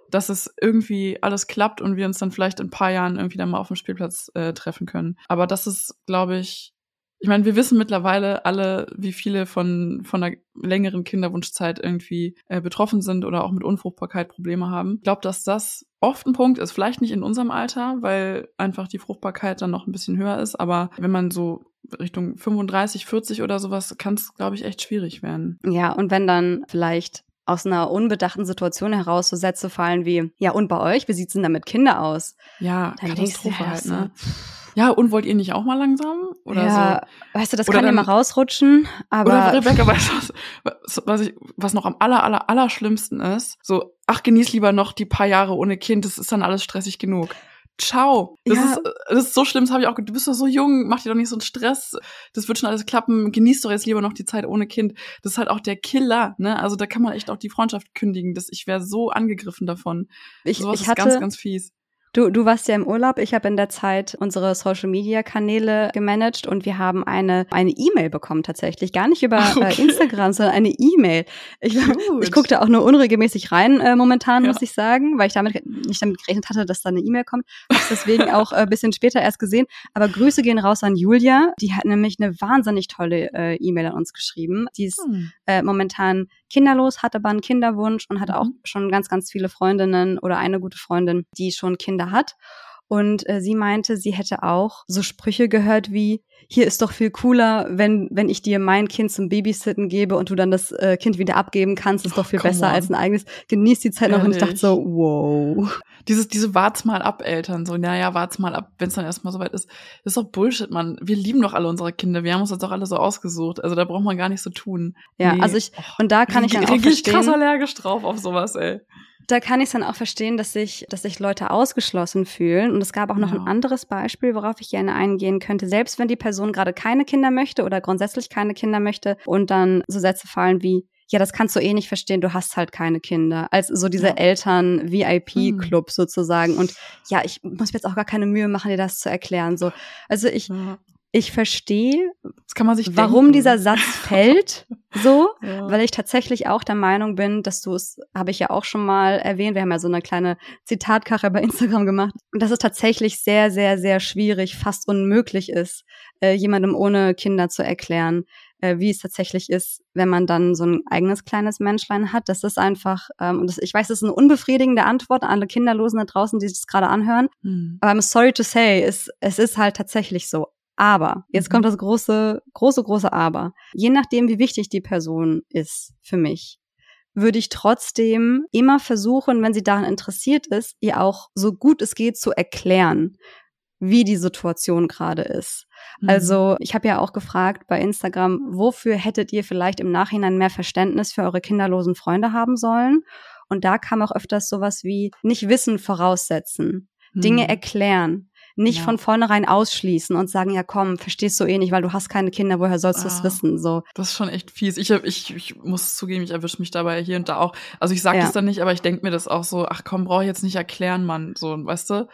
dass es irgendwie alles klappt und wir uns dann vielleicht in ein paar Jahren irgendwie dann mal auf dem Spielplatz äh, treffen können. Aber das ist, glaube ich, ich meine, wir wissen mittlerweile alle, wie viele von, von einer längeren Kinderwunschzeit irgendwie äh, betroffen sind oder auch mit Unfruchtbarkeit Probleme haben. Ich glaube, dass das oft ein Punkt ist, vielleicht nicht in unserem Alter, weil einfach die Fruchtbarkeit dann noch ein bisschen höher ist, aber wenn man so Richtung 35, 40 oder sowas, kann es, glaube ich, echt schwierig werden. Ja, und wenn dann vielleicht aus einer unbedachten Situation heraus so Sätze fallen wie, ja, und bei euch, wie sieht's denn da mit Kinder aus? Ja, dann Katastrophe halt, ne? ja, und wollt ihr nicht auch mal langsam? Oder ja, so? weißt du, das oder kann dann, ja mal rausrutschen, aber. Oder Rebecca, weißt du, was, was, ich, was noch am aller, aller, aller schlimmsten ist? So, ach, genieß lieber noch die paar Jahre ohne Kind, das ist dann alles stressig genug. Ciao. Das, ja. ist, das ist so schlimm, das habe ich auch. Du bist doch so jung, mach dir doch nicht so einen Stress. Das wird schon alles klappen. Genieß doch jetzt lieber noch die Zeit ohne Kind. Das ist halt auch der Killer, ne? Also da kann man echt auch die Freundschaft kündigen. Das, ich wäre so angegriffen davon. Ich, Sowas ich hatte, ist ganz, ganz fies. Du, du warst ja im Urlaub. Ich habe in der Zeit unsere Social Media Kanäle gemanagt und wir haben eine eine E-Mail bekommen tatsächlich. Gar nicht über okay. äh, Instagram, sondern eine E-Mail. Ich, ich gucke da auch nur unregelmäßig rein äh, momentan, ja. muss ich sagen, weil ich damit nicht damit gerechnet hatte, dass da eine E-Mail kommt. Hab's deswegen auch äh, bisschen später erst gesehen. Aber Grüße gehen raus an Julia. Die hat nämlich eine wahnsinnig tolle äh, E-Mail an uns geschrieben. Die ist hm. äh, momentan kinderlos, hat aber einen Kinderwunsch und hat mhm. auch schon ganz, ganz viele Freundinnen oder eine gute Freundin, die schon Kinder hat. Und äh, sie meinte, sie hätte auch so Sprüche gehört wie, hier ist doch viel cooler, wenn, wenn ich dir mein Kind zum Babysitten gebe und du dann das äh, Kind wieder abgeben kannst, ist oh, doch viel besser on. als ein eigenes. Genieß die Zeit Ehrlich. noch und ich dachte so, wow. Dieses, diese wart's mal ab, Eltern, so, naja, wart's mal ab, wenn es dann erstmal soweit ist. Das ist doch Bullshit, Mann. Wir lieben doch alle unsere Kinder. Wir haben uns das doch alle so ausgesucht. Also da braucht man gar nicht so tun. Ja, nee. also ich, und da kann ich dann auch verstehen. krass allergisch drauf auf sowas, ey da kann ich es dann auch verstehen, dass sich, dass sich Leute ausgeschlossen fühlen. Und es gab auch noch ja. ein anderes Beispiel, worauf ich gerne eingehen könnte. Selbst wenn die Person gerade keine Kinder möchte oder grundsätzlich keine Kinder möchte und dann so Sätze fallen wie, ja, das kannst du eh nicht verstehen, du hast halt keine Kinder. Als so dieser ja. Eltern-VIP-Club hm. sozusagen. Und ja, ich muss mir jetzt auch gar keine Mühe machen, dir das zu erklären. So, also ich, ja ich verstehe, warum denken. dieser Satz fällt, so, ja. weil ich tatsächlich auch der Meinung bin, dass du es, habe ich ja auch schon mal erwähnt, wir haben ja so eine kleine Zitatkache bei Instagram gemacht, dass es tatsächlich sehr, sehr, sehr schwierig, fast unmöglich ist, äh, jemandem ohne Kinder zu erklären, äh, wie es tatsächlich ist, wenn man dann so ein eigenes kleines Menschlein hat. Das ist einfach, ähm, und das, ich weiß, das ist eine unbefriedigende Antwort an alle Kinderlosen da draußen, die sich das gerade anhören. Mhm. Aber I'm sorry to say, es, es ist halt tatsächlich so. Aber, jetzt mhm. kommt das große, große, große Aber. Je nachdem, wie wichtig die Person ist für mich, würde ich trotzdem immer versuchen, wenn sie daran interessiert ist, ihr auch so gut es geht zu erklären, wie die Situation gerade ist. Mhm. Also ich habe ja auch gefragt bei Instagram, wofür hättet ihr vielleicht im Nachhinein mehr Verständnis für eure kinderlosen Freunde haben sollen? Und da kam auch öfters sowas wie nicht Wissen voraussetzen, mhm. Dinge erklären, nicht ja. von vornherein ausschließen und sagen, ja komm, verstehst du eh nicht, weil du hast keine Kinder, woher sollst du es ah, wissen? So. Das ist schon echt fies. Ich, ich, ich muss zugeben, ich erwische mich dabei hier und da auch. Also ich sage ja. das dann nicht, aber ich denke mir das auch so, ach komm, brauche ich jetzt nicht erklären, Mann. So, weißt du?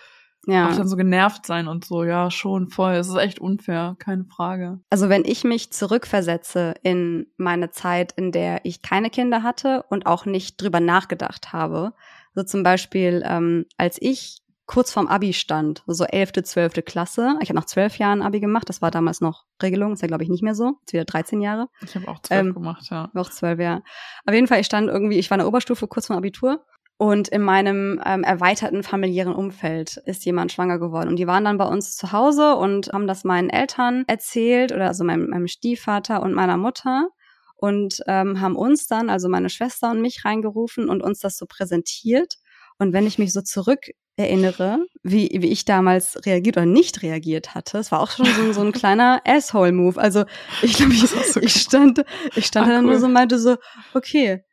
Ja. Auch dann so genervt sein und so, ja, schon voll. Es ist echt unfair, keine Frage. Also wenn ich mich zurückversetze in meine Zeit, in der ich keine Kinder hatte und auch nicht drüber nachgedacht habe, so zum Beispiel, ähm, als ich kurz vorm Abi stand, so elfte, zwölfte Klasse. Ich habe nach zwölf Jahren Abi gemacht, das war damals noch Regelung, ist ja glaube ich nicht mehr so, jetzt wieder 13 Jahre. Ich habe auch zwölf ähm, gemacht, ja. Auch zwölf, ja. Auf jeden Fall, ich stand irgendwie, ich war in der Oberstufe kurz vorm Abitur und in meinem ähm, erweiterten familiären Umfeld ist jemand schwanger geworden. Und die waren dann bei uns zu Hause und haben das meinen Eltern erzählt, oder also meinem, meinem Stiefvater und meiner Mutter. Und ähm, haben uns dann, also meine Schwester und mich, reingerufen und uns das so präsentiert. Und wenn ich mich so zurück erinnere, wie, wie ich damals reagiert oder nicht reagiert hatte. Es war auch schon so, so ein kleiner Asshole-Move. Also ich glaube, ich, so ich stand, ich stand ah, dann cool. nur so und meinte so, okay,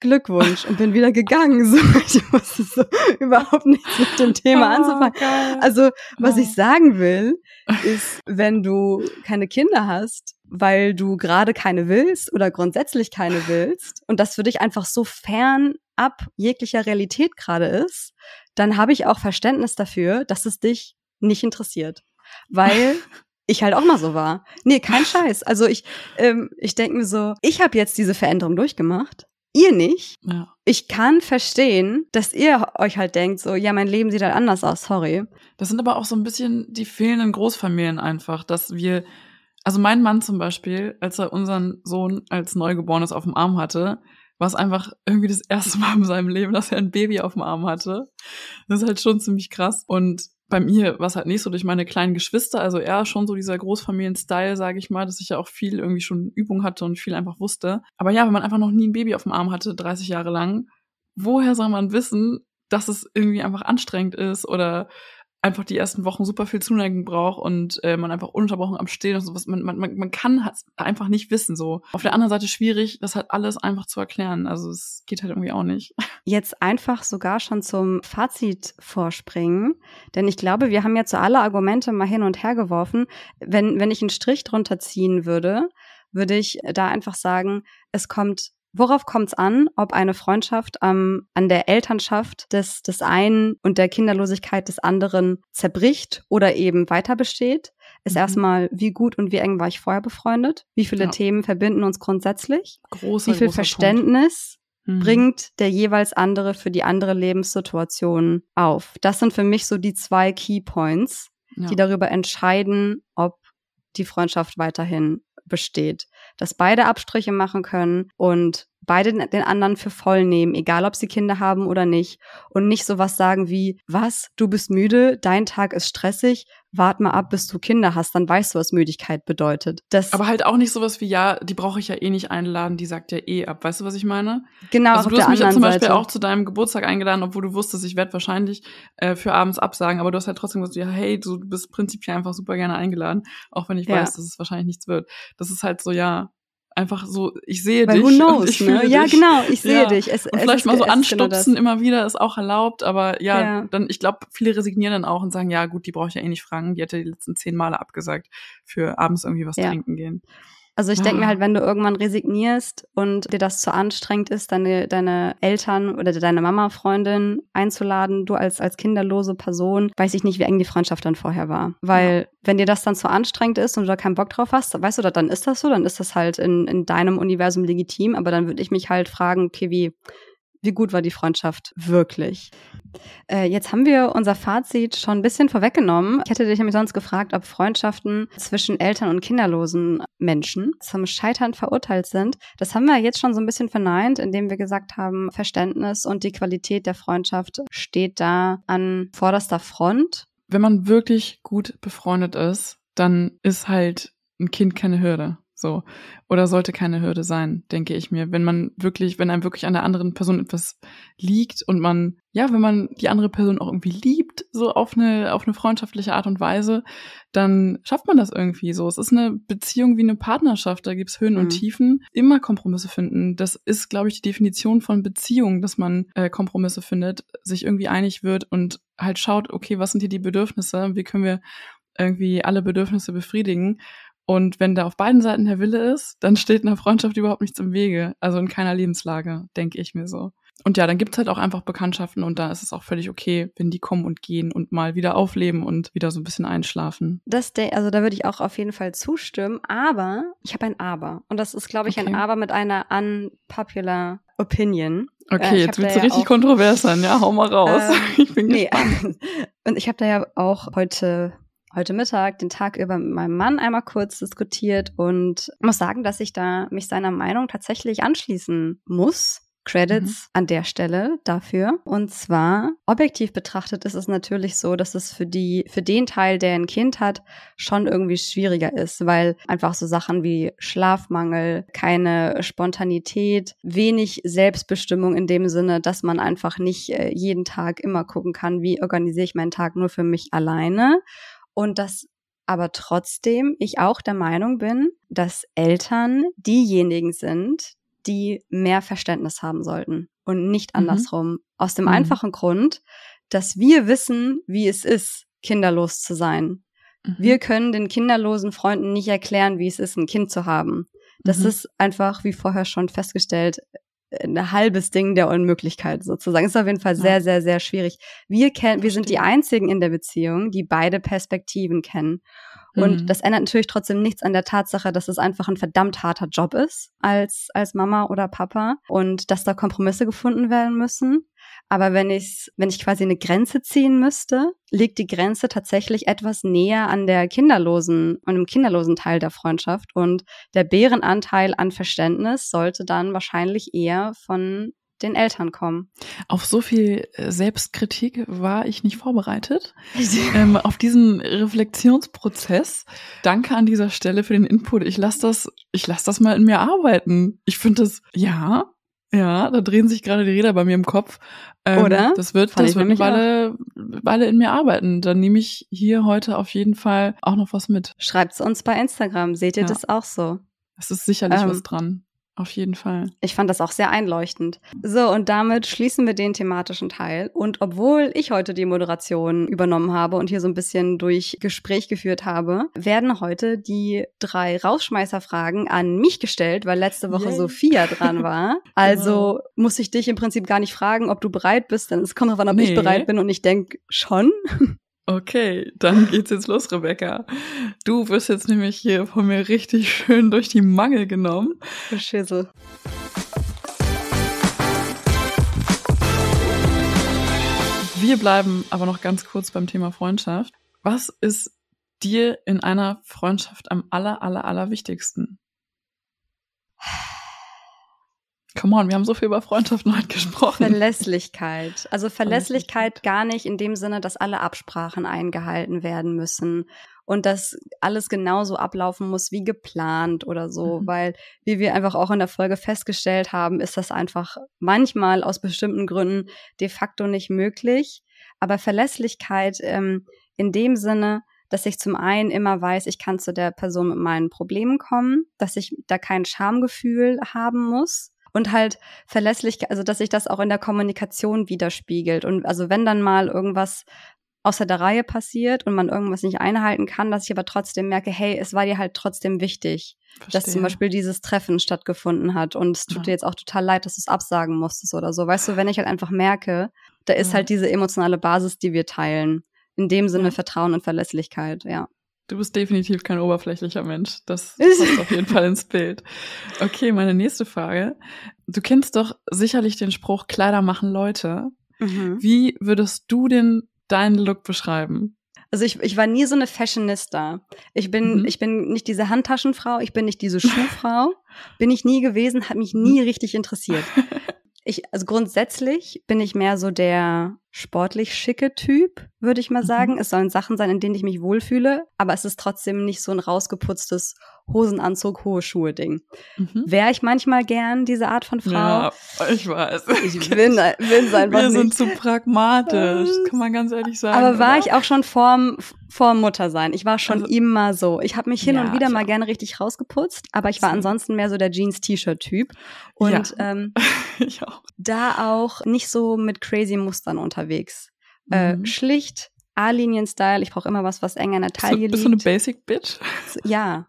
Glückwunsch und bin wieder gegangen. So, ich wusste so überhaupt nichts mit dem Thema oh, anzufangen. Geil. Also, was oh. ich sagen will, ist, wenn du keine Kinder hast, weil du gerade keine willst oder grundsätzlich keine willst und das für dich einfach so fern ab jeglicher Realität gerade ist, dann habe ich auch Verständnis dafür, dass es dich nicht interessiert. Weil ich halt auch mal so war. Nee, kein Scheiß. Also ich, ähm, ich denke mir so, ich habe jetzt diese Veränderung durchgemacht ihr nicht. Ja. Ich kann verstehen, dass ihr euch halt denkt, so, ja, mein Leben sieht halt anders aus, sorry. Das sind aber auch so ein bisschen die fehlenden Großfamilien einfach, dass wir, also mein Mann zum Beispiel, als er unseren Sohn als Neugeborenes auf dem Arm hatte, war es einfach irgendwie das erste Mal in seinem Leben, dass er ein Baby auf dem Arm hatte. Das ist halt schon ziemlich krass. Und bei mir war es halt nicht so durch meine kleinen Geschwister, also eher schon so dieser Großfamilien-Style, sage ich mal, dass ich ja auch viel irgendwie schon Übung hatte und viel einfach wusste. Aber ja, wenn man einfach noch nie ein Baby auf dem Arm hatte, 30 Jahre lang, woher soll man wissen, dass es irgendwie einfach anstrengend ist oder einfach die ersten Wochen super viel Zuneigung braucht und äh, man einfach ununterbrochen am Stehen und sowas. Man, man, man kann einfach nicht wissen so. Auf der anderen Seite schwierig, das halt alles einfach zu erklären. Also es geht halt irgendwie auch nicht. Jetzt einfach sogar schon zum Fazit vorspringen, denn ich glaube, wir haben jetzt so alle Argumente mal hin und her geworfen. Wenn, wenn ich einen Strich drunter ziehen würde, würde ich da einfach sagen, es kommt Worauf kommt es an, ob eine Freundschaft ähm, an der Elternschaft des, des einen und der Kinderlosigkeit des anderen zerbricht oder eben weiter besteht? Ist mhm. erstmal, wie gut und wie eng war ich vorher befreundet? Wie viele ja. Themen verbinden uns grundsätzlich? Großer, wie viel Verständnis mhm. bringt der jeweils andere für die andere Lebenssituation auf? Das sind für mich so die zwei Key Points, ja. die darüber entscheiden, ob die Freundschaft weiterhin besteht. Dass beide Abstriche machen können und beide den anderen für voll nehmen, egal ob sie Kinder haben oder nicht. Und nicht sowas sagen wie, was, du bist müde, dein Tag ist stressig, wart mal ab, bis du Kinder hast, dann weißt du, was Müdigkeit bedeutet. Das Aber halt auch nicht sowas wie, ja, die brauche ich ja eh nicht einladen, die sagt ja eh ab. Weißt du, was ich meine? Genau. Also du hast mich ja zum Beispiel Seite. auch zu deinem Geburtstag eingeladen, obwohl du wusstest, ich werde wahrscheinlich äh, für abends absagen, aber du hast halt trotzdem gesagt, ja, hey, du bist prinzipiell einfach super gerne eingeladen, auch wenn ich ja. weiß, dass es wahrscheinlich nichts wird. Das ist halt so, ja, einfach so, ich sehe Weil dich. Who knows, ich ne? Ja, genau, ich sehe ja. dich. Es, und es vielleicht mal so anstupsen genau immer wieder ist auch erlaubt, aber ja, ja. dann, ich glaube, viele resignieren dann auch und sagen, ja gut, die brauche ich ja eh nicht fragen, die hätte die letzten zehn Male abgesagt für abends irgendwie was ja. trinken gehen. Also ich denke mir ah. halt, wenn du irgendwann resignierst und dir das zu anstrengend ist, deine, deine Eltern oder deine Mama-Freundin einzuladen, du als, als kinderlose Person, weiß ich nicht, wie eng die Freundschaft dann vorher war. Weil ja. wenn dir das dann zu anstrengend ist und du da keinen Bock drauf hast, weißt du, dann ist das so, dann ist das halt in, in deinem Universum legitim, aber dann würde ich mich halt fragen, okay, wie, wie gut war die Freundschaft wirklich? Äh, jetzt haben wir unser Fazit schon ein bisschen vorweggenommen. Ich hätte dich nämlich sonst gefragt, ob Freundschaften zwischen Eltern und kinderlosen Menschen zum Scheitern verurteilt sind. Das haben wir jetzt schon so ein bisschen verneint, indem wir gesagt haben, Verständnis und die Qualität der Freundschaft steht da an vorderster Front. Wenn man wirklich gut befreundet ist, dann ist halt ein Kind keine Hürde. So. Oder sollte keine Hürde sein, denke ich mir. Wenn man wirklich, wenn einem wirklich an der anderen Person etwas liegt und man, ja, wenn man die andere Person auch irgendwie liebt, so auf eine, auf eine freundschaftliche Art und Weise, dann schafft man das irgendwie so. Es ist eine Beziehung wie eine Partnerschaft, da gibt's Höhen mhm. und Tiefen. Immer Kompromisse finden. Das ist, glaube ich, die Definition von Beziehung, dass man äh, Kompromisse findet, sich irgendwie einig wird und halt schaut, okay, was sind hier die Bedürfnisse? Wie können wir irgendwie alle Bedürfnisse befriedigen? Und wenn da auf beiden Seiten der Wille ist, dann steht einer Freundschaft überhaupt nichts im Wege. Also in keiner Lebenslage, denke ich mir so. Und ja, dann gibt's halt auch einfach Bekanntschaften und da ist es auch völlig okay, wenn die kommen und gehen und mal wieder aufleben und wieder so ein bisschen einschlafen. Das, also da würde ich auch auf jeden Fall zustimmen, aber ich habe ein Aber. Und das ist, glaube ich, okay. ein Aber mit einer unpopular Opinion. Okay, äh, jetzt wird's ja richtig kontrovers sein, ja, hau mal raus. Äh, ich bin gespannt. Nee. und ich habe da ja auch heute heute Mittag den Tag über mit meinem Mann einmal kurz diskutiert und muss sagen, dass ich da mich seiner Meinung tatsächlich anschließen muss. Credits mhm. an der Stelle dafür. Und zwar, objektiv betrachtet ist es natürlich so, dass es für die, für den Teil, der ein Kind hat, schon irgendwie schwieriger ist, weil einfach so Sachen wie Schlafmangel, keine Spontanität, wenig Selbstbestimmung in dem Sinne, dass man einfach nicht äh, jeden Tag immer gucken kann, wie organisiere ich meinen Tag nur für mich alleine. Und das aber trotzdem ich auch der Meinung bin, dass Eltern diejenigen sind, die mehr Verständnis haben sollten und nicht mhm. andersrum. Mhm. Aus dem mhm. einfachen Grund, dass wir wissen, wie es ist, kinderlos zu sein. Mhm. Wir können den kinderlosen Freunden nicht erklären, wie es ist, ein Kind zu haben. Das mhm. ist einfach, wie vorher schon festgestellt, ein halbes Ding der Unmöglichkeit sozusagen. Ist auf jeden Fall sehr, ja. sehr, sehr schwierig. Wir kennen, wir sind die einzigen in der Beziehung, die beide Perspektiven kennen. Und mhm. das ändert natürlich trotzdem nichts an der Tatsache, dass es einfach ein verdammt harter Job ist als, als Mama oder Papa und dass da Kompromisse gefunden werden müssen. Aber wenn ich, wenn ich quasi eine Grenze ziehen müsste, liegt die Grenze tatsächlich etwas näher an der kinderlosen, an dem kinderlosen Teil der Freundschaft. Und der Bärenanteil an Verständnis sollte dann wahrscheinlich eher von den Eltern kommen. Auf so viel äh, Selbstkritik war ich nicht vorbereitet. ähm, auf diesen Reflexionsprozess. Danke an dieser Stelle für den Input. Ich lasse das, ich lasse das mal in mir arbeiten. Ich finde das, ja, ja, da drehen sich gerade die Räder bei mir im Kopf. Ähm, Oder? Das wird, Fand das wird Weile, Weile in mir arbeiten. Dann nehme ich hier heute auf jeden Fall auch noch was mit. Schreibt's uns bei Instagram. Seht ihr ja. das auch so? Es ist sicherlich ähm, was dran. Auf jeden Fall. Ich fand das auch sehr einleuchtend. So, und damit schließen wir den thematischen Teil. Und obwohl ich heute die Moderation übernommen habe und hier so ein bisschen durch Gespräch geführt habe, werden heute die drei Rausschmeißerfragen an mich gestellt, weil letzte Woche Yay. Sophia dran war. Also genau. muss ich dich im Prinzip gar nicht fragen, ob du bereit bist, denn es kommt darauf an, ob nee. ich bereit bin und ich denke schon. Okay, dann geht's jetzt los, Rebecca. Du wirst jetzt nämlich hier von mir richtig schön durch die Mangel genommen. Schissel. Wir bleiben aber noch ganz kurz beim Thema Freundschaft. Was ist dir in einer Freundschaft am aller, aller, aller wichtigsten? Come on, wir haben so viel über Freundschaften heute gesprochen. Verlässlichkeit. Also Verlässlichkeit gar nicht in dem Sinne, dass alle Absprachen eingehalten werden müssen und dass alles genauso ablaufen muss wie geplant oder so, mhm. weil wie wir einfach auch in der Folge festgestellt haben, ist das einfach manchmal aus bestimmten Gründen de facto nicht möglich. Aber Verlässlichkeit ähm, in dem Sinne, dass ich zum einen immer weiß, ich kann zu der Person mit meinen Problemen kommen, dass ich da kein Schamgefühl haben muss und halt verlässlich, also dass sich das auch in der Kommunikation widerspiegelt. Und also wenn dann mal irgendwas außer der Reihe passiert und man irgendwas nicht einhalten kann, dass ich aber trotzdem merke, hey, es war dir halt trotzdem wichtig, Verstehe. dass zum Beispiel dieses Treffen stattgefunden hat und es tut ja. dir jetzt auch total leid, dass du es absagen musstest oder so. Weißt du, wenn ich halt einfach merke, da ist ja. halt diese emotionale Basis, die wir teilen. In dem Sinne ja. Vertrauen und Verlässlichkeit, ja. Du bist definitiv kein oberflächlicher Mensch. Das passt auf jeden Fall ins Bild. Okay, meine nächste Frage. Du kennst doch sicherlich den Spruch, Kleider machen Leute. Mhm. Wie würdest du denn deinen Look beschreiben? Also ich, ich war nie so eine Fashionista. Ich bin, mhm. ich bin nicht diese Handtaschenfrau, ich bin nicht diese Schuhfrau. bin ich nie gewesen, hat mich nie richtig interessiert. Ich, also grundsätzlich bin ich mehr so der sportlich schicke Typ, würde ich mal mhm. sagen. Mhm. Es sollen Sachen sein, in denen ich mich wohlfühle, aber es ist trotzdem nicht so ein rausgeputztes Hosenanzug, hohe Schuhe Ding. Mhm. Wäre ich manchmal gern diese Art von Frau? Ja, ich weiß. Ich bin, bin einfach Wir sind zu pragmatisch, kann man ganz ehrlich sagen. Aber war oder? ich auch schon vorm, vorm Muttersein. Ich war schon also, immer so. Ich habe mich hin ja, und wieder mal auch. gerne richtig rausgeputzt, aber ich war so. ansonsten mehr so der Jeans-T-Shirt-Typ. Und ja. ähm, ich auch. da auch nicht so mit crazy Mustern unterwegs unterwegs. Äh, mhm. Äh, schlicht, A-Linien-Style. Ich brauche immer was, was eng an der Taille liegt. Bist du eine Basic Bitch? Ja.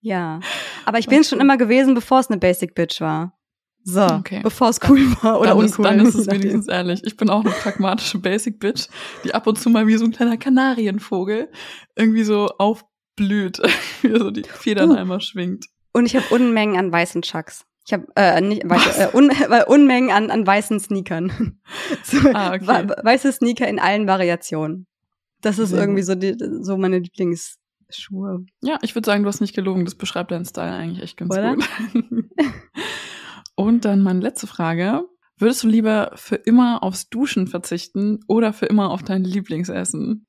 Ja. Aber ich bin schon immer gewesen, bevor es eine Basic Bitch war. So, okay. bevor es cool war oder dann uncool. Ist, dann ist es wenigstens ehrlich. Ich bin auch eine pragmatische Basic Bitch, die ab und zu mal wie so ein kleiner Kanarienvogel irgendwie so aufblüht, wie so die Federn uh. einmal schwingt. Und ich habe Unmengen an weißen Chucks. Ich habe äh, nicht weiße, äh, un, äh, Unmengen an, an weißen Sneakern. so, ah, okay. weiße Sneaker in allen Variationen. Das ist Sehr irgendwie so, die, so meine Lieblingsschuhe. Ja, ich würde sagen, du hast nicht gelogen. Das beschreibt deinen Style eigentlich echt ganz Oder? gut. Und dann meine letzte Frage. Würdest du lieber für immer aufs Duschen verzichten oder für immer auf dein Lieblingsessen?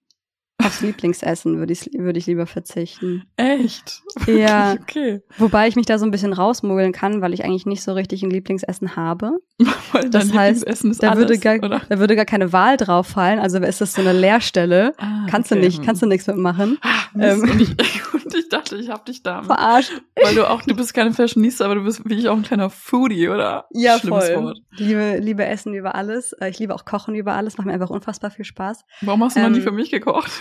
Aufs Lieblingsessen würde ich, würde ich lieber verzichten. Echt? Ja. Okay. Wobei ich mich da so ein bisschen rausmogeln kann, weil ich eigentlich nicht so richtig ein Lieblingsessen habe. Weil Das dein heißt, Lieblingsessen ist Da alles, würde, gar, oder? da würde gar keine Wahl drauf fallen. Also ist das so eine Leerstelle. Ah, Kannst okay. du nicht, kannst du nichts mitmachen. Ah. Ähm. und, ich, und ich dachte, ich hab dich da. Verarscht. Weil du auch, du bist keine Fashionista, aber du bist wie ich auch ein kleiner Foodie, oder? Ja, Schlimmes voll. Wort. Liebe, liebe Essen über alles. Äh, Ich liebe auch Kochen über alles. Macht mir einfach unfassbar viel Spaß. Warum hast du noch Ähm, nie für mich gekocht?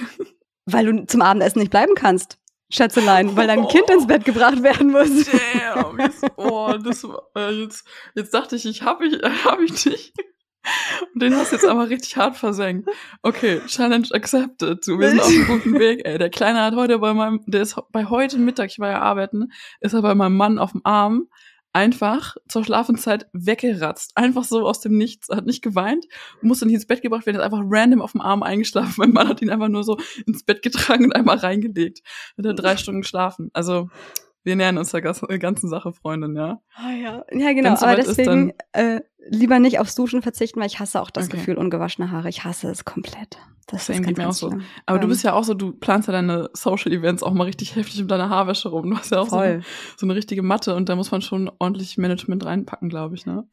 Weil du zum Abendessen nicht bleiben kannst. Schätzelein, weil dein Kind ins Bett gebracht werden muss. Damn, jetzt, oh, das äh, jetzt, jetzt dachte ich, ich hab ich, äh, hab ich dich. Und den hast du jetzt aber richtig hart versenkt. Okay, Challenge accepted. Du, wir sind auf einem guten Weg, ey. Der Kleine hat heute bei meinem, der ist bei heute Mittag, ich war ja arbeiten, ist er bei meinem Mann auf dem Arm einfach zur Schlafenszeit weggeratzt. Einfach so aus dem Nichts. Hat nicht geweint, musste nicht ins Bett gebracht werden, ist einfach random auf dem Arm eingeschlafen. Mein Mann hat ihn einfach nur so ins Bett getragen und einmal reingelegt. Hat er drei Stunden geschlafen. Also, wir nähern uns der gas- ganzen Sache, Freundin, ja. Ah, ja. ja, genau. Aber soweit ist, deswegen äh, lieber nicht aufs Duschen verzichten, weil ich hasse auch das Okay. Gefühl ungewaschene Haare. Ich hasse es komplett. Das Same ist ganz, mir ganz auch so. Aber du Ähm, bist ja auch so, du planst ja deine Social Events auch mal richtig heftig mit deiner Haarwäsche rum. Du hast ja auch so so eine richtige Matte und da muss man schon ordentlich Management reinpacken, glaube ich, ne?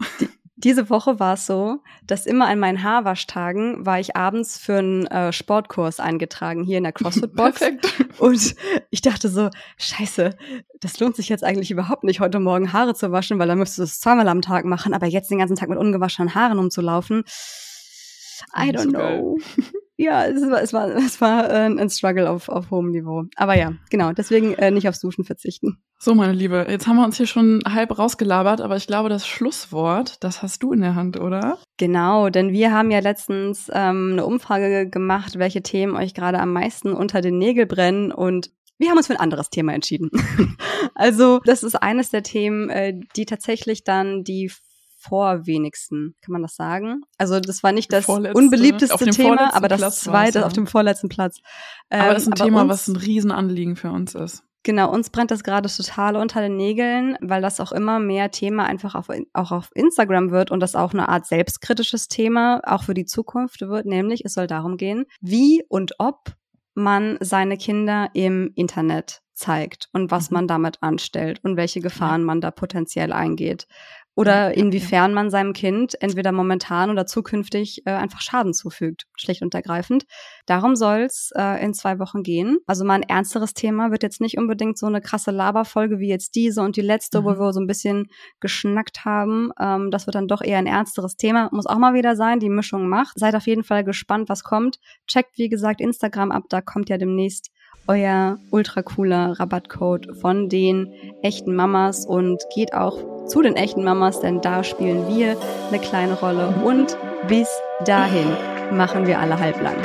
Diese Woche war es so, dass immer an meinen Haarwaschtagen war ich abends für einen äh, Sportkurs eingetragen hier in der CrossFit-Box. Perfekt. Und ich dachte so, scheiße, das lohnt sich jetzt eigentlich überhaupt nicht, heute Morgen Haare zu waschen, weil dann müsstest du es zweimal am Tag machen, aber jetzt den ganzen Tag mit ungewaschenen Haaren umzulaufen. I don't so know. Ja, es war, es war, es war äh, ein Struggle auf, auf hohem Niveau. Aber ja, genau, deswegen äh, nicht aufs Duschen verzichten. So, meine Liebe, jetzt haben wir uns hier schon halb rausgelabert, aber ich glaube, das Schlusswort, das hast du in der Hand, oder? Genau, denn wir haben ja letztens ähm, eine Umfrage gemacht, welche Themen euch gerade am meisten unter den Nägel brennen und wir haben uns für ein anderes Thema entschieden. also das ist eines der Themen, äh, die tatsächlich dann die vorwenigsten, kann man das sagen? Also das war nicht das Vorletzte, unbeliebteste Thema, aber das Platz zweite ja. auf dem vorletzten Platz. aber Ähm, das ist ein Thema, uns- was ein Riesenanliegen für uns ist. Genau, uns brennt das gerade total unter den Nägeln, weil das auch immer mehr Thema einfach auf, auch auf Instagram wird und das auch eine Art selbstkritisches Thema auch für die Zukunft wird, nämlich es soll darum gehen, wie und ob man seine Kinder im Internet zeigt und was Mhm. man damit anstellt und welche Gefahren man da potenziell eingeht. Oder inwiefern man seinem Kind entweder momentan oder zukünftig äh, einfach Schaden zufügt, schlicht und ergreifend. Darum soll's äh, in zwei Wochen gehen. Also mal ein ernsteres Thema wird jetzt nicht unbedingt so eine krasse Laberfolge wie jetzt diese und die letzte, wo Mhm. wir so ein bisschen geschnackt haben. Ähm, das wird dann doch eher ein ernsteres Thema. Muss auch mal wieder sein, die Mischung macht. Seid auf jeden Fall gespannt, was kommt. Checkt, wie gesagt, Instagram ab, da kommt ja demnächst euer ultra cooler Rabattcode von den echten Mamas und geht auch zu den echten Mamas, denn da spielen wir eine kleine Rolle. Und bis dahin machen wir alle halblang.